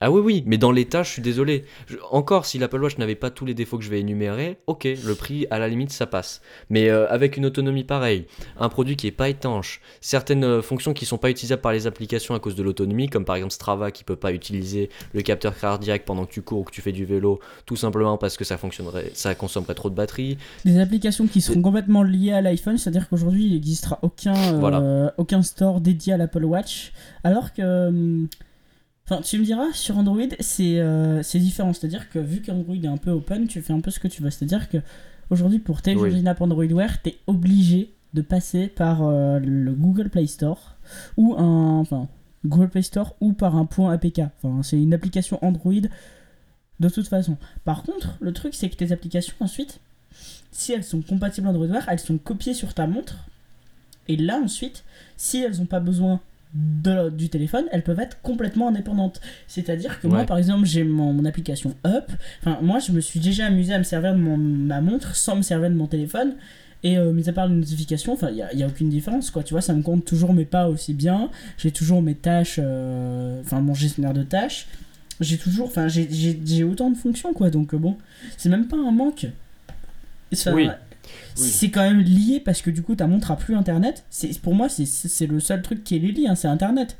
Ah oui, oui, mais dans l'état, je suis désolé. Je- Encore, si l'Apple Watch n'avait pas tous les défauts que je vais énumérer, ok, le prix, à la limite, ça passe. Mais euh, avec une autonomie pareille, un produit qui est pas étanche, certaines euh, fonctions qui sont pas utilisables par les applications à cause de l'autonomie, comme par exemple Strava qui peut pas utiliser le capteur cardiaque pendant que tu cours ou que tu fais du vélo, tout simplement parce que ça fonctionnerait, ça consommerait trop de batterie. des applications qui seront complètement liées à l'iPhone, c'est-à-dire qu'aujourd'hui il n'existera aucun, euh, Voilà. aucun store dédié à l'Apple Watch, alors que... Enfin, tu me diras, sur Android, c'est euh, différent. C'est-à-dire que vu qu'Android est un peu open, tu fais un peu ce que tu veux. C'est-à-dire que aujourd'hui, pour télécharger Oui. une app Android Wear, tu es obligé de passer par euh, le Google Play Store ou un. Enfin, Google Play Store ou par un point APK. Enfin, c'est une application Android de toute façon. Par contre, le truc, c'est que tes applications, ensuite, si elles sont compatibles Android Wear, elles sont copiées sur ta montre. Et là, ensuite, si elles n'ont pas besoin de- du téléphone, elles peuvent être complètement indépendantes. C'est-à-dire que moi, par exemple, j'ai mon, mon application Up. Enfin, moi, je me suis déjà amusé à me servir de mon, ma montre sans me servir de mon téléphone. Et euh, mis à part les notifications, enfin, il n'y a, y a aucune différence, quoi. Tu vois, ça me compte toujours mes pas aussi bien. J'ai toujours mes tâches, euh, enfin, mon gestionnaire de tâches. J'ai toujours, enfin, j'ai- autant de fonctions, quoi. Donc, euh, bon, c'est même pas un manque. Oui. C'est quand même lié parce que du coup ta montre a plus internet. C'est pour moi c'est- le seul truc qui est lié, hein, c'est internet.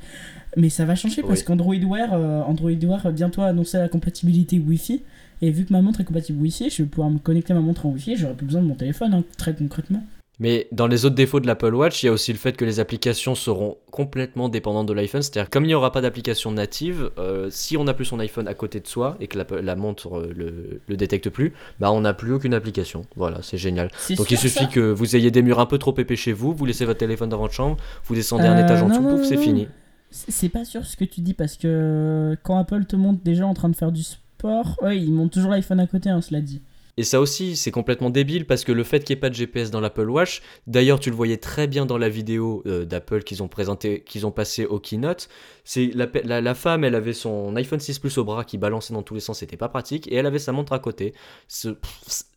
Mais ça va changer parce Oui. qu'Android Wear, euh, Android Wear bientôt annoncé la compatibilité Wi-Fi. Et vu que ma montre est compatible Wi-Fi, je vais pouvoir me connecter ma montre en Wi-Fi. J'aurai plus besoin de mon téléphone, hein, très concrètement. Mais dans les autres défauts de l'Apple Watch, il y a aussi le fait que les applications seront complètement dépendantes de l'iPhone. C'est-à-dire, comme il n'y aura pas d'application native, euh, si on n'a plus son iPhone à côté de soi et que la, la montre euh, le, le détecte plus, bah on n'a plus aucune application. Voilà, c'est génial. Donc il suffit ça que vous ayez des murs un peu trop épais chez vous, vous laissez votre téléphone dans votre chambre, vous descendez un Euh, étage en non, dessous, pouf, c'est fini. C'est pas sûr ce que tu dis parce que quand Apple te montre déjà en train de faire du sport, ouais, ils montent toujours l'iPhone à côté, hein, cela dit. Et ça aussi, c'est complètement débile parce que le fait qu'il n'y ait pas de GPS dans l'Apple Watch, d'ailleurs, tu le voyais très bien dans la vidéo euh, d'Apple qu'ils ont présenté, qu'ils ont passé au keynote. C'est la, la, la femme, elle avait son iPhone 6 Plus au bras qui balançait dans tous les sens, c'était pas pratique, et elle avait sa montre à côté. Ce-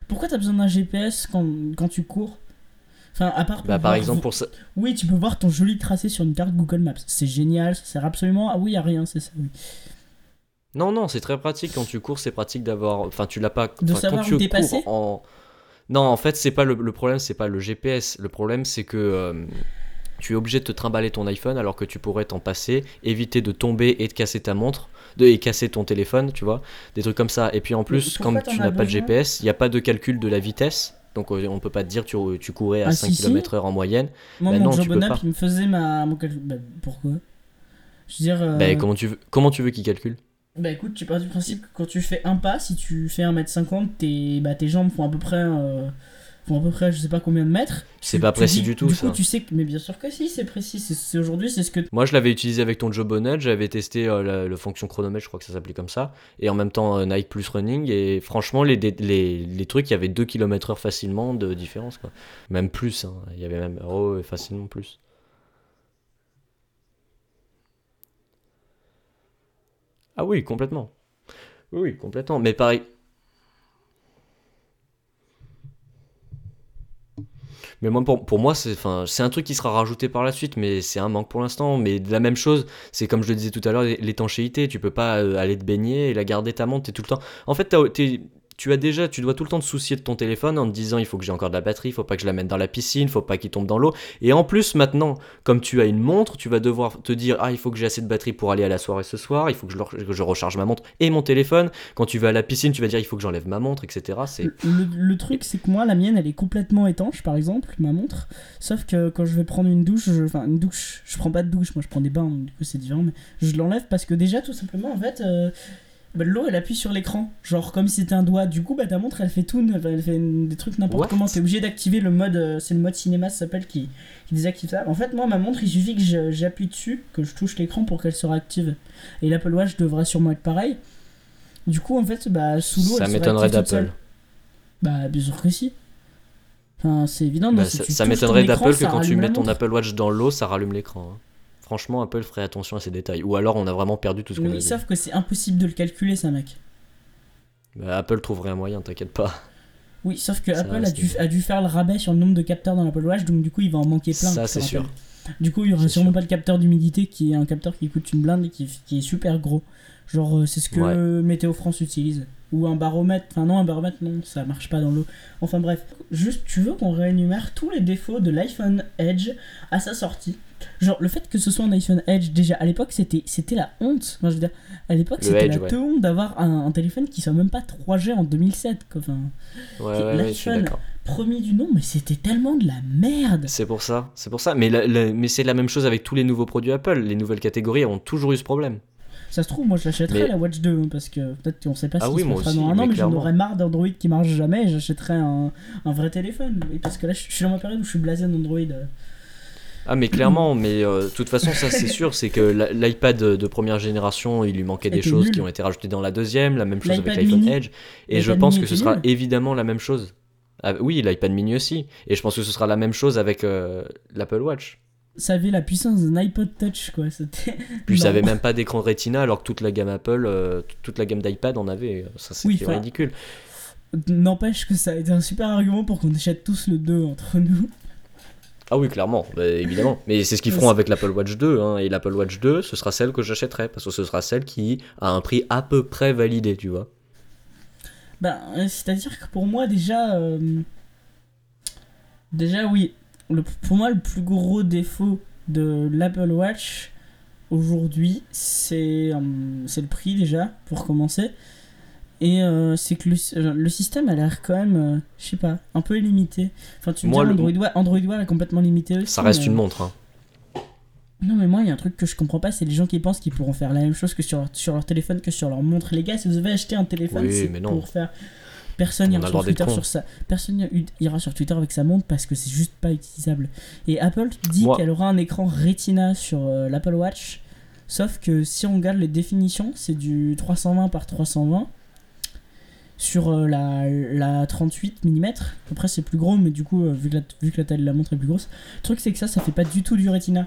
Pourquoi t'as besoin d'un GPS quand, quand tu cours? Enfin, à part pour bah, par voir- exemple, pour ça. Oui, tu peux voir ton joli tracé sur une carte Google Maps. C'est génial, ça sert absolument. Ah oui, y a rien, c'est ça. Oui. Non, non, c'est très pratique quand tu cours, c'est pratique d'avoir. Enfin, tu l'as pas. De savoir quand tu où passé en. Non, en fait, c'est pas le, le problème, c'est pas le GPS. Le problème, c'est que euh, tu es obligé de te trimballer ton iPhone alors que tu pourrais t'en passer, éviter de tomber et de casser ta montre, de, et casser ton téléphone, tu vois, des trucs comme ça. Et puis en plus, t'en tu as n'as pas de GPS, il n'y a pas de calcul de la vitesse. Donc euh, on peut pas te dire tu, tu courais à Ah, 5 si, si. km/h en moyenne. Moi, Bah mon non, tu peux Bonham, pas. il me faisait ma. Mon calcul- bah, pourquoi? Je veux dire. euh, Bah, comment, tu veux, comment tu veux qu'il calcule? Bah écoute, tu pars du principe que quand tu fais un pas, si tu fais 1m50, tes, bah, tes jambes font à peu près. euh, font à peu près je sais pas combien de mètres. C'est pas précis dis- du tout, Du ça. coup, tu sais que. Mais bien sûr que si, c'est précis. C'est, aujourd'hui, c'est ce que. Moi, je l'avais utilisé avec ton Joe Bonnet, j'avais testé euh, la, le fonction chronomètre, je crois que ça s'appelait comme ça, et en même temps euh, Nike Plus Running, et franchement, les, les, les trucs, il y avait 2 km/h facilement de différence, quoi. Même plus, hein. il y avait même oh, facilement plus. Ah oui, complètement. Oui, complètement. Mais pareil. Mais moi, pour, moi, c'est un truc qui sera rajouté par la suite, mais c'est un manque pour l'instant. Mais la même chose, c'est comme je le disais tout à l'heure, l'étanchéité. Tu peux pas euh, aller te baigner et la garder ta montre, tout le temps. En fait, t'es- tu as déjà, tu dois tout le temps te soucier de ton téléphone en te disant il faut que j'ai encore de la batterie, il faut pas que je la mette dans la piscine, faut pas qu'il tombe dans l'eau. Et en plus, maintenant, comme tu as une montre, tu vas devoir te dire ah il faut que j'ai assez de batterie pour aller à la soirée ce soir, il faut que je, recharge ma montre et mon téléphone. Quand tu vas à la piscine, tu vas dire il faut que j'enlève ma montre, etc. C'est Le, truc, c'est que moi, la mienne, elle est complètement étanche, par exemple, ma montre. Sauf que quand je vais prendre une douche, je- enfin, une douche, je prends pas de douche, moi je prends des bains, du coup c'est différent, mais je l'enlève parce que déjà, tout simplement, en fait, euh, bah, l'eau elle appuie sur l'écran, genre comme si c'était un doigt. Du coup, bah ta montre elle fait tout, elle fait des trucs n'importe comment. T'es obligé d'activer le mode, euh, c'est le mode cinéma, ça s'appelle, qui, qui désactive ça. En fait, moi, ma montre, il suffit que j'appuie dessus, que je touche l'écran pour qu'elle se réactive. Et l'Apple Watch devrait sûrement être pareil. Du coup, en fait, bah, sous l'eau, ça m'étonnerait d'Apple. Bah, bien sûr que si. Enfin, c'est évident. Bah, si ça m'étonnerait d'Apple que quand tu mets ton. Apple Watch dans l'eau, ça rallume l'écran. hein. Franchement, Apple ferait attention à ces détails. Ou alors on a vraiment perdu tout ce qu'on a ils dit. savent que c'est impossible de le calculer, ça, mec. Bah, Apple trouverait un moyen, t'inquiète pas. Oui, sauf que Ça Apple a dû, a dû faire le rabais sur le nombre de capteurs dans l'Apple Watch, donc du coup, il va en manquer plein. Ça, c'est sûr. Du coup, il y aura sûrement sûr. pas le capteur d'humidité qui est un capteur qui coûte une blinde et qui, qui est super gros. Genre, euh, c'est ce que Ouais. Météo France utilise. Ou un baromètre. Enfin, non, un baromètre, non, ça marche pas dans l'eau. Enfin, bref. Juste, tu veux qu'on réénumère tous les défauts de l'iPhone Edge à sa sortie? Genre, le fait que ce soit un iPhone Edge, déjà, à l'époque, c'était c'était la honte. Enfin, je veux dire, à l'époque, c'était la ouais. te honte d'avoir un, un téléphone qui soit même pas 3G en 2007. Quoi. Enfin, Ouais, L'iPhone. premier du nom, mais c'était tellement de la merde. C'est pour ça, c'est pour ça. Mais, la- la- mais c'est la même chose avec tous les nouveaux produits Apple. Les nouvelles catégories ont toujours eu ce problème. Ça se trouve, moi je Mais- la Watch 2 hein, parce que peut-être qu'on sait pas Ah si oui, fera aussi, dans un mais an, mais j'en aurais marre d'Android qui marche jamais et j'achèterais un, un vrai téléphone. Oui, parce que là, je je suis dans ma période où je suis blasé d'Android. Ah mais clairement, mais euh, de toute façon ça c'est sûr, c'est que l'iPad de première génération, il lui manquait des choses nul. qui ont été rajoutées dans la deuxième, la même chose avec l'iPhone. Edge, et je pense que ce sera nul. évidemment la même chose. Ah, oui, l'iPad mini aussi, et je pense que ce sera la même chose avec euh, l'Apple Watch. Ça avait la puissance d'un iPod Touch, quoi. Puis ça avait même pas d'écran Retina alors que toute la gamme Apple, euh, toute la gamme d'iPad en avait, ça c'était Oui, ridicule. N'empêche que ça a été un super argument pour qu'on achète tous le 2 entre nous. Ah oui, clairement, bah, évidemment. Mais c'est ce qu'ils feront avec l'Apple Watch 2. hein, et l'Apple Watch 2, ce sera celle que j'achèterai. Parce que ce sera celle qui a un prix à peu près validé, tu vois. Ben, euh, c'est-à-dire que pour moi, déjà. euh, Déjà, oui. Le- pour moi, le plus gros défaut de l'Apple Watch aujourd'hui, c'est euh, c'est le prix déjà, pour commencer. Et euh, c'est que le, euh, le système a l'air quand même, euh, je sais pas, un peu limité. Enfin, tu me Moi, dis, le- Android, Wear est complètement limité aussi. Ça reste mais- une montre. hein. Non, mais moi, il y a un truc que je comprends pas, c'est les gens qui pensent qu'ils pourront faire la même chose que sur, sur leur téléphone que sur leur montre. Les gars, si vous avez acheté un téléphone, Oui, c'est pour faire. Personne On a ira le sur Twitter sur sa... Personne ira- sur Twitter avec sa montre parce que c'est juste pas utilisable. Et Apple dit qu'elle aura un écran Retina sur euh, l'Apple Watch. Sauf que si on regarde les définitions, c'est du 320 par 320 sur euh, la, la 38 mm. Après, c'est plus gros, mais du coup, euh, vu, que la, vu que la taille de la montre est plus grosse, le truc, c'est que ça, ça fait pas du tout du Retina.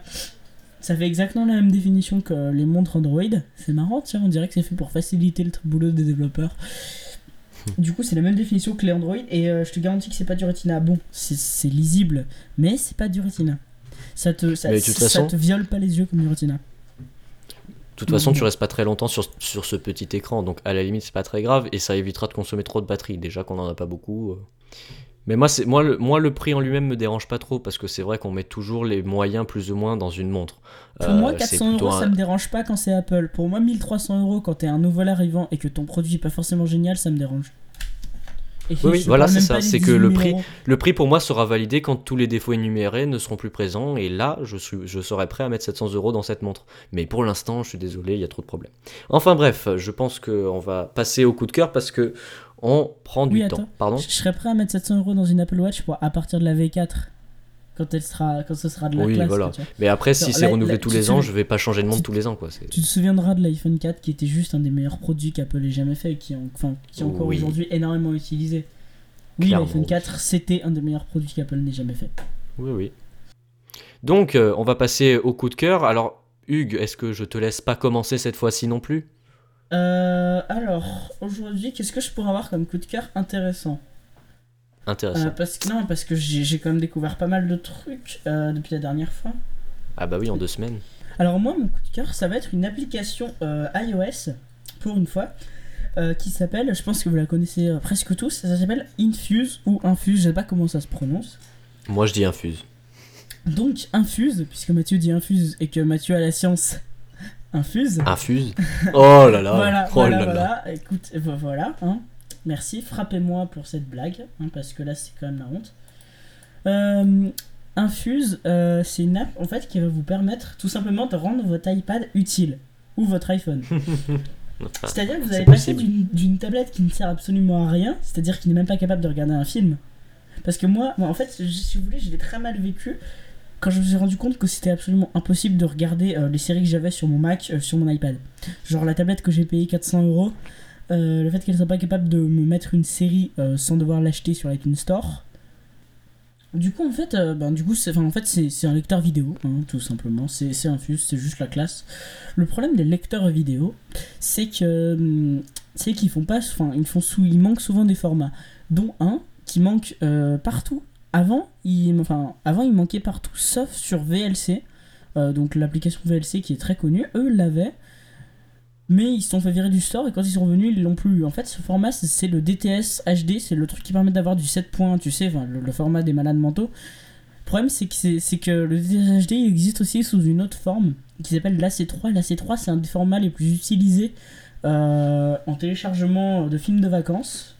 Ça fait exactement la même définition que les montres Android. C'est marrant, tiens, on dirait que c'est fait pour faciliter le boulot des développeurs. Du coup, c'est la même définition que les Android, et euh, je te garantis que c'est pas du Retina. Bon, c'est- lisible, mais c'est pas du Retina. Ça te, ça, ça façon- te viole pas les yeux comme du Retina. De toute façon, Mhm. tu restes pas très longtemps sur, sur ce petit écran, donc à la limite, c'est pas très grave et ça évitera de consommer trop de batterie. Déjà qu'on en a pas beaucoup. euh. Mais moi, c'est moi le, moi, le prix en lui-même me dérange pas trop parce que c'est vrai qu'on met toujours les moyens plus ou moins dans une montre. Pour Euh, moi, c'est 400 plutôt euros, un- ça me dérange pas quand c'est Apple. Pour moi, 1300 euros quand t'es un nouvel arrivant et que ton produit est pas forcément génial, ça me dérange. Et Oui, voilà, c'est ça, c'est que 18 le 000 prix- euros. Le prix pour moi sera validé quand tous les défauts énumérés ne seront plus présents et là, je, suis, je serai prêt à mettre 700 euros dans cette montre. Mais pour l'instant, je suis désolé, il y a trop de problèmes. Enfin bref, je pense qu'on va passer au coup de cœur parce que on prend du temps. Pardon Je serais prêt à mettre 700 euros dans une Apple Watch pour, à partir de la V4. Quand, elle sera, quand ce sera de la Oui, classe. voilà. quoi. Mais après, si c'est renouvelé tous les ans, je vais pas changer de montre tu- tous les ans. Quoi. Tu te souviendras de l'iPhone 4 qui était juste un des meilleurs produits qu'Apple ait jamais fait et qui, enfin, qui est encore Oui. aujourd'hui énormément utilisé. Oui, l'iPhone 4 c'était un des meilleurs produits qu'Apple n'ait jamais fait. Oui, oui. Donc, euh, on va passer au coup de cœur. Alors, Hugues, est-ce que je te laisse pas commencer cette fois-ci non plus? Euh, alors, aujourd'hui, qu'est-ce que je pourrais avoir comme coup de cœur intéressant? Intéressant. Euh, parce que non, parce que j'ai quand même découvert pas mal de trucs euh, depuis la dernière fois. Ah bah oui, en deux semaines. Alors moi, mon coup de cœur, ça va être une application euh, iOS, pour une fois, euh, qui s'appelle, je pense que vous la connaissez euh, presque tous, ça s'appelle Infuse ou Infuse, je sais pas comment ça se prononce. Moi, je dis infuse. Donc Infuse, puisque Mathieu dit Infuse et que Mathieu a la science, [LAUGHS] Infuse. Infuse Oh là là [LAUGHS] voilà, Oh voilà, là là voilà. Écoute, euh, vo- voilà. Hein. Merci, frappez-moi pour cette blague, hein, parce que là c'est quand même la honte. Euh, Infuse, euh, c'est une app en fait qui va vous permettre tout simplement de rendre votre iPad utile ou votre iPhone. [LAUGHS] C'est-à-dire que vous allez passer d'une- tablette qui ne sert absolument à rien, c'est-à-dire qui n'est même pas capable de regarder un film. Parce que moi, en fait, je- si vous voulez, je l'ai très mal vécu quand je me suis rendu compte que c'était absolument impossible de regarder euh, les séries que j'avais sur mon Mac, euh, sur mon iPad. Genre la tablette que j'ai payée 400 euros, euh, le fait qu'elle soit pas capable de me mettre une série euh, sans devoir l'acheter sur l'iTunes Store. Du coup, en fait, euh, ben, du coup, c'est, en fait, c'est, un lecteur vidéo, hein, tout simplement. C'est, c'est Infuse, c'est juste la classe. Le problème des lecteurs vidéo, c'est que, hum, c'est qu'ils font pas, enfin, ils font ils manquent souvent des formats, dont un qui manque partout. Avant, il, enfin, avant, il manquait partout, sauf sur VLC. Donc l'application VLC qui est très connue, eux l'avaient, mais ils se sont fait virer du store et quand ils sont revenus, ils l'ont plus eu. En fait, ce format, c'est- le DTS HD, c'est le truc qui permet d'avoir du 7 points, tu sais, enfin, le, le format des malades mentaux. Le problème, c'est que, le DTS HD il existe aussi sous une autre forme qui s'appelle l'AC3. L'AC3, c'est un des formats les plus utilisés euh, en téléchargement de films de vacances.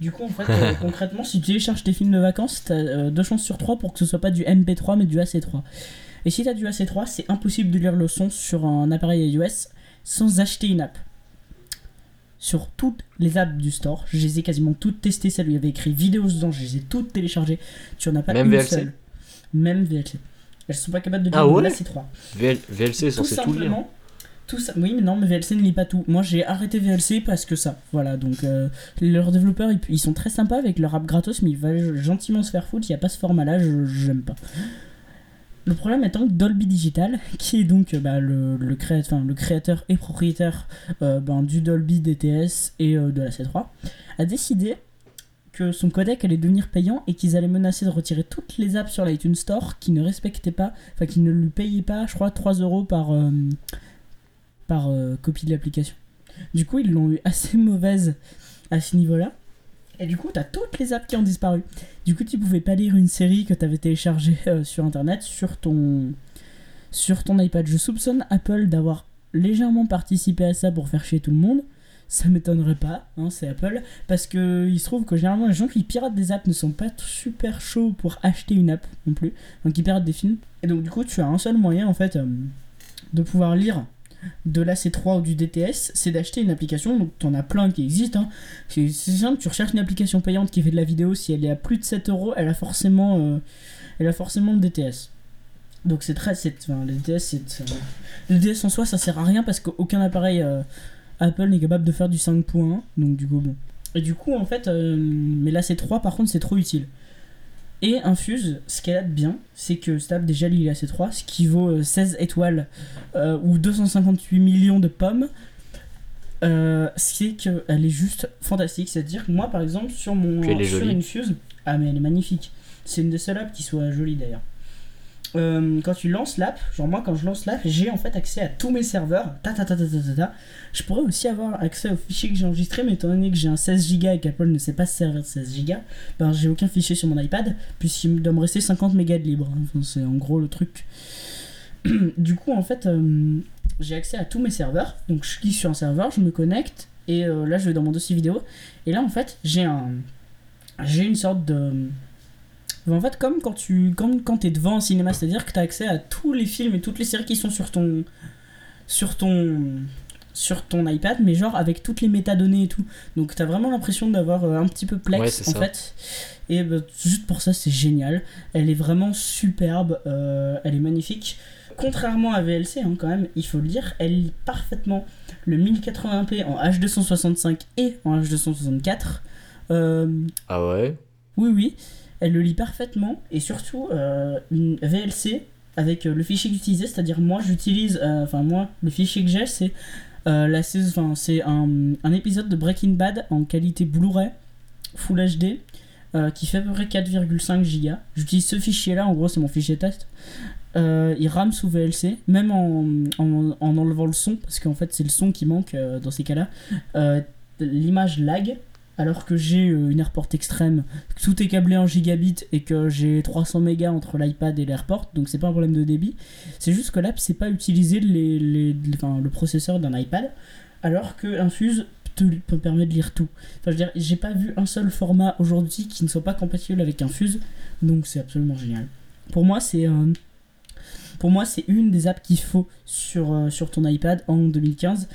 Du coup, en fait, euh, [LAUGHS] concrètement, si tu télécharges tes films de vacances, t'as euh, deux chances sur trois pour que ce soit pas du MP3 mais du AC3. Et si t'as du AC3, c'est impossible de lire le son sur un appareil iOS sans acheter une app. Sur toutes les apps du store, je les ai quasiment toutes testées. Celles où il y avait écrit vidéos dedans, je les ai toutes téléchargées. Tu en as pas Même une VLC? seule. Même VLC. Elles sont pas capables de lire Ah ouais l'AC3. VL- VLC est Tout censé tout lire. simplement. Tout ça, oui, mais non, mais VLC ne lit pas tout. Moi, j'ai arrêté VLC parce que ça. Voilà, donc euh, leurs développeurs, ils, ils sont très sympas avec leur app gratos, mais ils veulent gentiment se faire foutre. Il n'y a pas ce format-là, je j'aime pas. Le problème étant que Dolby Digital, [LAUGHS] qui est donc euh, bah, le, créateur et propriétaire euh, ben, du Dolby DTS et euh, de la C3, a décidé que son codec allait devenir payant et qu'ils allaient menacer de retirer toutes les apps sur l'iTunes Store qui ne respectaient pas, enfin qui ne lui payaient pas, je crois, 3 euros par, par copie de l'application. Du coup, ils l'ont eu assez [LAUGHS] mauvaise à ce niveau-là. Et du coup, t'as toutes les apps qui ont disparu. Du coup, tu pouvais pas lire une série que t'avais téléchargée euh, sur internet sur ton, sur ton iPad. Je soupçonne Apple d'avoir légèrement participé à ça pour faire chier tout le monde. Ça m'étonnerait pas, hein, c'est Apple. Parce que il se trouve que généralement les gens qui piratent des apps ne sont pas super chauds pour acheter une app non plus. Donc ils piratent des films. Et donc du coup, tu as un seul moyen en fait euh, de pouvoir lire de l'AC3 ou du DTS, c'est d'acheter une application. Donc, tu en as plein qui existent. hein. C'est simple, tu recherches une application payante qui fait de la vidéo. Si elle est à plus de 7 euros, elle a forcément, euh, elle a forcément le DTS. Donc, c'est très. Enfin, le DTS, le DTS en soi, ça sert à rien parce qu'aucun appareil euh, Apple n'est capable de faire du 5.1. Donc, du coup, bon. Et du coup, en fait, euh, mais l'AC3, par contre, c'est trop utile. Et Infuse, ce qu'elle a de bien, c'est que Stab déjà lit la C3, ce qui vaut euh, 16 étoiles euh, ou 258 millions de pommes, euh, c'est qu'elle est juste fantastique. C'est-à-dire que moi, par exemple, sur mon sur. Infuse, ah mais elle est magnifique. C'est une des seules apps qui soit jolie d'ailleurs. Euh, quand tu lances l'app, genre moi quand je lance l'app, j'ai en fait accès à tous mes serveurs. Ta ta ta ta ta ta. Je pourrais aussi avoir accès aux fichiers que j'ai enregistrés, mais étant donné que j'ai un 16 Go et qu'Apple ne sait pas se servir de 16 Go, ben j'ai aucun fichier sur mon iPad, puisqu'il doit me rester 50 mégas de libre. Enfin, c'est en gros le truc. [CLEARS THROAT] du coup, en fait, euh, j'ai accès à tous mes serveurs. Donc je clique sur un serveur, je me connecte, et euh, là je vais dans mon dossier vidéo. Et là, en fait, j'ai un. J'ai une sorte de. En fait, comme quand tu comme quand es devant un cinéma, c'est-à-dire que tu as accès à tous les films et toutes les séries qui sont sur ton sur ton sur ton iPad, mais genre avec toutes les métadonnées et tout. Donc tu as vraiment l'impression d'avoir euh, un petit peu Plex Ouais, en ça. fait. Et bah, juste pour ça, c'est génial. Elle est vraiment superbe, euh, elle est magnifique. Contrairement à VLC, hein, quand même, il faut le dire, elle lit parfaitement le 1080p en H265 et en H264. Euh, Ah ouais? oui, oui, elle le lit parfaitement et surtout euh, une VLC avec euh, le fichier j'utilisais, c'est-à-dire moi j'utilise, euh, enfin moi le fichier que j'ai c'est la saison, c'est un, un épisode de Breaking Bad en qualité Blu-ray Full HD qui fait à peu près 4,5 Go. J'utilise ce fichier-là, en gros c'est mon fichier test. Il rame sous VLC, même en, en, en enlevant le son, parce qu'en fait c'est le son qui manque dans ces cas-là. L'image lag, alors que j'ai euh, une AirPort extrême, tout est câblé en gigabit et que j'ai 300 mégas entre l'iPad et l'AirPort, donc c'est pas un problème de débit. C'est juste que l'app sait pas utiliser le processeur d'un iPad, alors que Infuse te, permettre de lire tout. Enfin, je veux dire, j'ai pas vu un seul format aujourd'hui qui ne soit pas compatible avec Infuse, donc c'est absolument génial. Pour moi, c'est euh, c'est une des apps qu'il faut sur, euh, sur ton iPad en 2015.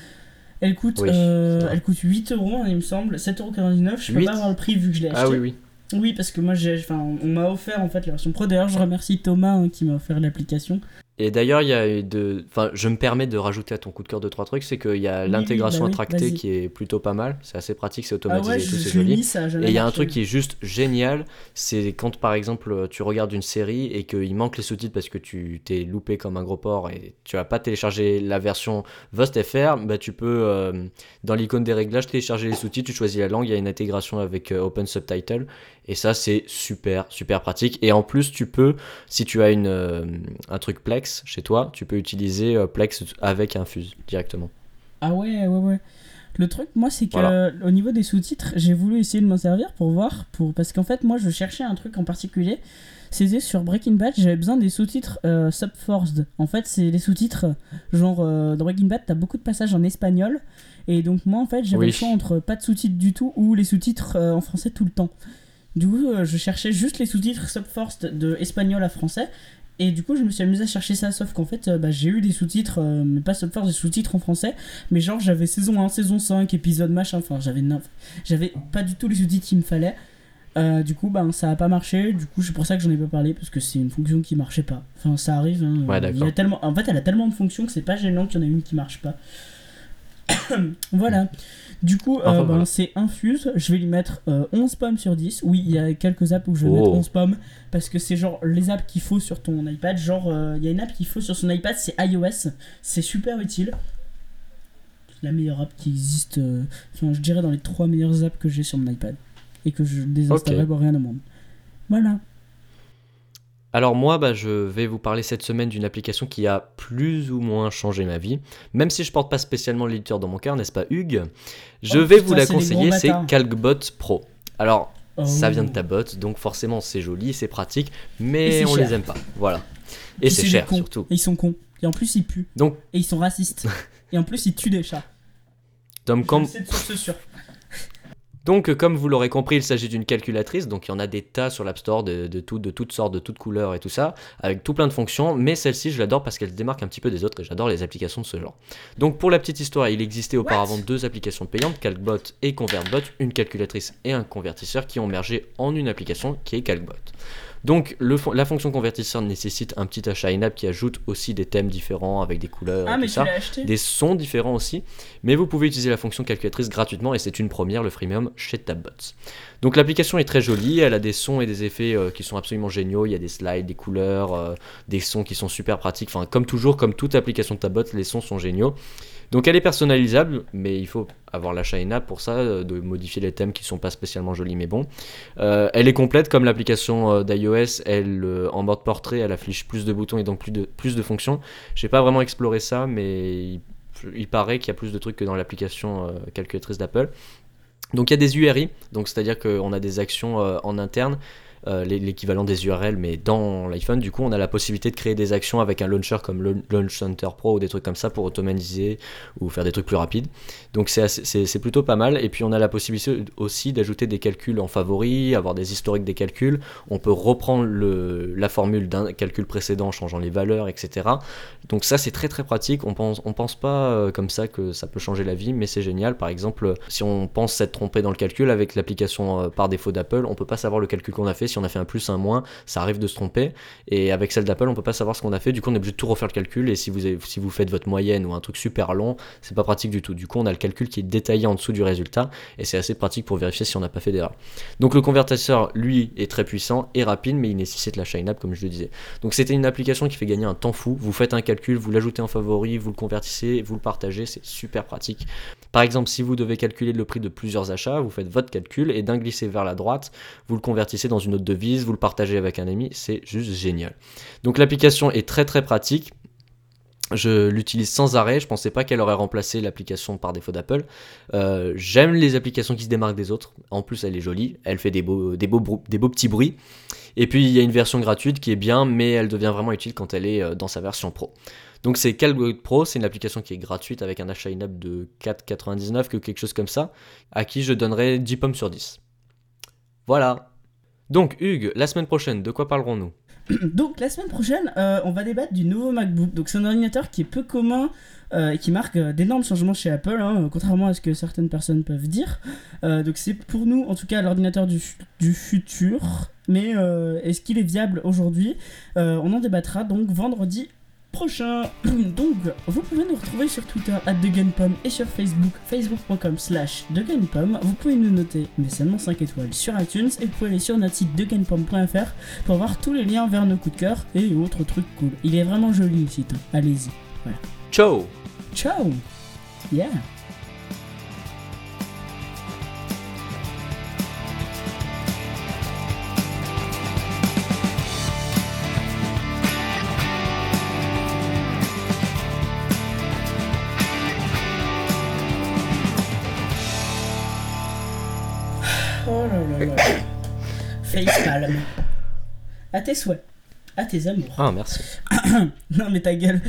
Elle coûte, Oui, euh, elle coûte 8 euros, il me semble, 7,99€. Je peux 8? pas avoir le prix vu que je l'ai acheté. Ah oui, oui. Oui, parce que moi, j'ai, on m'a offert en fait la version pro. D'ailleurs, je remercie Thomas hein, qui m'a offert l'application. Et d'ailleurs, il y a eu de. Enfin, je me permets de rajouter à ton coup de cœur deux trois trucs, c'est qu'il y a Oui, l'intégration oui, bah oui, qui est plutôt pas mal. C'est assez pratique, c'est Ah automatisé ouais, et tout, c'est joli. ça Et il y a un truc qui est juste génial, c'est quand par exemple tu regardes une série et qu'il manque les sous-titres parce que tu t'es loupé comme un gros porc et tu vas pas télécharger la version VostFR, bah tu peux euh, dans l'icône des réglages télécharger les sous-titres, tu choisis la langue, il y a une intégration avec euh, Open Subtitle et ça c'est super super pratique et en plus tu peux si tu as une euh, un truc Plex chez toi, tu peux utiliser euh, Plex avec Infuse directement. Ah ouais, ouais, ouais. Le truc, moi, c'est que Voilà. euh, au niveau des sous-titres, j'ai voulu essayer de m'en servir pour voir, pour parce qu'en fait, moi, je cherchais un truc en particulier. C'était sur Breaking Bad, j'avais besoin des sous-titres euh, subforced. En fait, c'est les sous-titres, genre euh, dans Breaking Bad, t'as beaucoup de passages en espagnol, et donc moi, en fait, j'avais Oui. le choix entre pas de sous-titres du tout ou les sous-titres en français tout le temps. Du coup, je cherchais juste les sous-titres subforced de espagnol à français. Et du coup, je me suis amusé à chercher ça, sauf qu'en fait, euh, bah, j'ai eu des sous-titres, euh, mais pas subforced, des sous-titres en français. Mais genre, j'avais saison 1, saison 5, épisode machin, enfin, j'avais j'avais pas du tout les sous-titres qu'il me fallait. Euh, du coup, ben, ça a pas marché. Du coup, c'est pour ça que j'en ai pas parlé, parce que c'est une fonction qui marchait pas. Enfin, ça arrive. hein. Ouais, Il y a tellement... En fait, elle a tellement de fonctions que c'est pas gênant qu'il y en ait une qui marche pas. [COUGHS] voilà. Du coup, euh, ben, c'est Infuse. Je vais lui mettre euh, 11 pommes sur 10. Oui, il y a quelques apps où je vais Oh. mettre 11 pommes. Parce que c'est genre les apps qu'il faut sur ton iPad. Genre, euh, il y a une app qu'il faut sur son iPad, c'est iOS. C'est super utile. La meilleure app qui existe. euh, Enfin, je dirais dans les trois meilleures apps que j'ai sur mon iPad. Et que je désinstallerai Ok. pour rien au monde. Voilà. Alors moi, bah, je vais vous parler cette semaine d'une application qui a plus ou moins changé ma vie. Même si je porte pas spécialement l'éditeur dans mon cœur, n'est-ce pas Hugues? Je Oh, vais putain, vous la conseiller, c'est. Calcbot Pro. Alors, Oh. ça vient de ta botte, donc forcément c'est joli, c'est pratique, mais on cher. les aime pas. Voilà. Et c'est cher surtout. Et ils sont cons. Et en plus, ils puent. Donc, Et ils sont racistes. [LAUGHS] Et en plus, ils tuent des chats. Tom, comme, C'est de source sûre. Donc, euh, comme vous l'aurez compris, il s'agit d'une calculatrice. Donc, il y en a des tas sur l'App Store de, de, tout- de toutes sortes, de toutes couleurs et tout ça, avec tout plein de fonctions. Mais celle-ci, je l'adore parce qu'elle se démarque un petit peu des autres et j'adore les applications de ce genre. Donc, pour la petite histoire, il existait auparavant deux applications payantes, CalcBot et ConvertBot, une calculatrice et un convertisseur qui ont mergé en une application qui est CalcBot. Donc, le la fonction convertisseur nécessite un petit achat in-app qui ajoute aussi des thèmes différents avec des couleurs Ah, et tout ça. des sons différents aussi, mais vous pouvez utiliser la fonction calculatrice gratuitement et c'est une première, le freemium chez Tabbots. Donc l'application est très jolie, elle a des sons et des effets euh, qui sont absolument géniaux, il y a des slides, des couleurs, euh, des sons qui sont super pratiques, enfin comme toujours, comme toute application de Tabbots, les sons sont géniaux. Donc elle est personnalisable, mais il faut avoir l'achat in-app pour ça, euh, de modifier les thèmes qui sont pas spécialement jolis mais bon. Euh, elle est complète comme l'application euh, d'iOS, elle en mode portrait, elle affiche plus de boutons et donc plus de, plus de fonctions. J'ai pas vraiment exploré ça, mais il, paraît qu'il y a plus de trucs que dans l'application calculatrice d'Apple. Donc il y a des URI, donc c'est-à-dire qu'on a des actions en interne, euh, l'é- l'équivalent des URL, mais dans l'iPhone, du coup, on a la possibilité de créer des actions avec un launcher comme Launch Center Pro ou des trucs comme ça pour automatiser ou faire des trucs plus rapides. Donc c'est plutôt pas mal. Et puis on a la possibilité aussi d'ajouter des calculs en favori, avoir des historiques des calculs. On peut reprendre la formule d'un calcul précédent en changeant les valeurs, etc. Donc ça c'est très très pratique. On pense, on pense pas euh, comme ça que ça peut changer la vie, mais c'est génial. Par exemple, si on pense s'être trompé dans le calcul avec l'application euh, par défaut d'Apple, on peut pas savoir le calcul qu'on a fait. Si on a fait un plus, un moins, ça arrive de se tromper. Et avec celle d'Apple, on peut pas savoir ce qu'on a fait. Du coup, on est obligé de tout refaire le calcul. Et si vous, avez- si vous faites votre moyenne ou un truc super long, c'est pas pratique du tout. Du coup, on a le calcul qui est détaillé en dessous du résultat. Et c'est assez pratique pour vérifier si on n'a pas fait d'erreur. Donc le convertisseur, lui, est très puissant et rapide, mais il nécessite l'achat in-app, comme je le disais. Donc c'était une application qui fait gagner un temps fou. Vous faites un calcul, vous l'ajoutez en favori, vous le convertissez, vous le partagez, c'est super pratique. Par exemple, si vous devez calculer le prix de plusieurs achats, vous faites votre calcul et d'un glisser vers la droite, vous le convertissez dans une autre devise, vous le partagez avec un ami, c'est juste génial. Donc l'application est très très pratique. Je l'utilise sans arrêt, je pensais pas qu'elle aurait remplacé l'application par défaut d'Apple. Euh, J'aime les applications qui se démarquent des autres. En plus, elle est jolie, elle fait des beaux, petits bruits. Et puis, il y a une version gratuite qui est bien, mais elle devient vraiment utile quand elle est euh, dans sa version pro. Donc, c'est CalGo Pro, c'est une application qui est gratuite avec un achat in-app de 4,99, que quelque chose comme ça, à qui je donnerais 10 pommes sur 10. Voilà. Donc, Hugues, la semaine prochaine, de quoi parlerons-nous? [CLEARS THROAT] Donc la semaine prochaine, euh, on va débattre du nouveau MacBook. Donc c'est un ordinateur qui est peu commun euh, et qui marque euh, d'énormes changements chez Apple, hein, contrairement à ce que certaines personnes peuvent dire. Donc c'est pour nous, en tout cas, l'ordinateur du, du futur. Mais est-ce qu'il est viable aujourd'hui? On en débattra donc vendredi prochain. [CLEARS THROAT] donc vous pouvez nous retrouver sur Twitter at TheGamePom et sur Facebook facebook.com slash TheGamePom. Vous pouvez nous noter, mais seulement 5 étoiles sur iTunes et vous pouvez aller sur notre site TheGamePom.fr pour voir tous les liens vers nos coups de cœur et autres trucs cool. Il est vraiment joli le site, allez-y. Ciao Ciao Yeah Facepalm. À tes souhaits. À tes amours. Ah, merci. [COUGHS] Non mais ta gueule.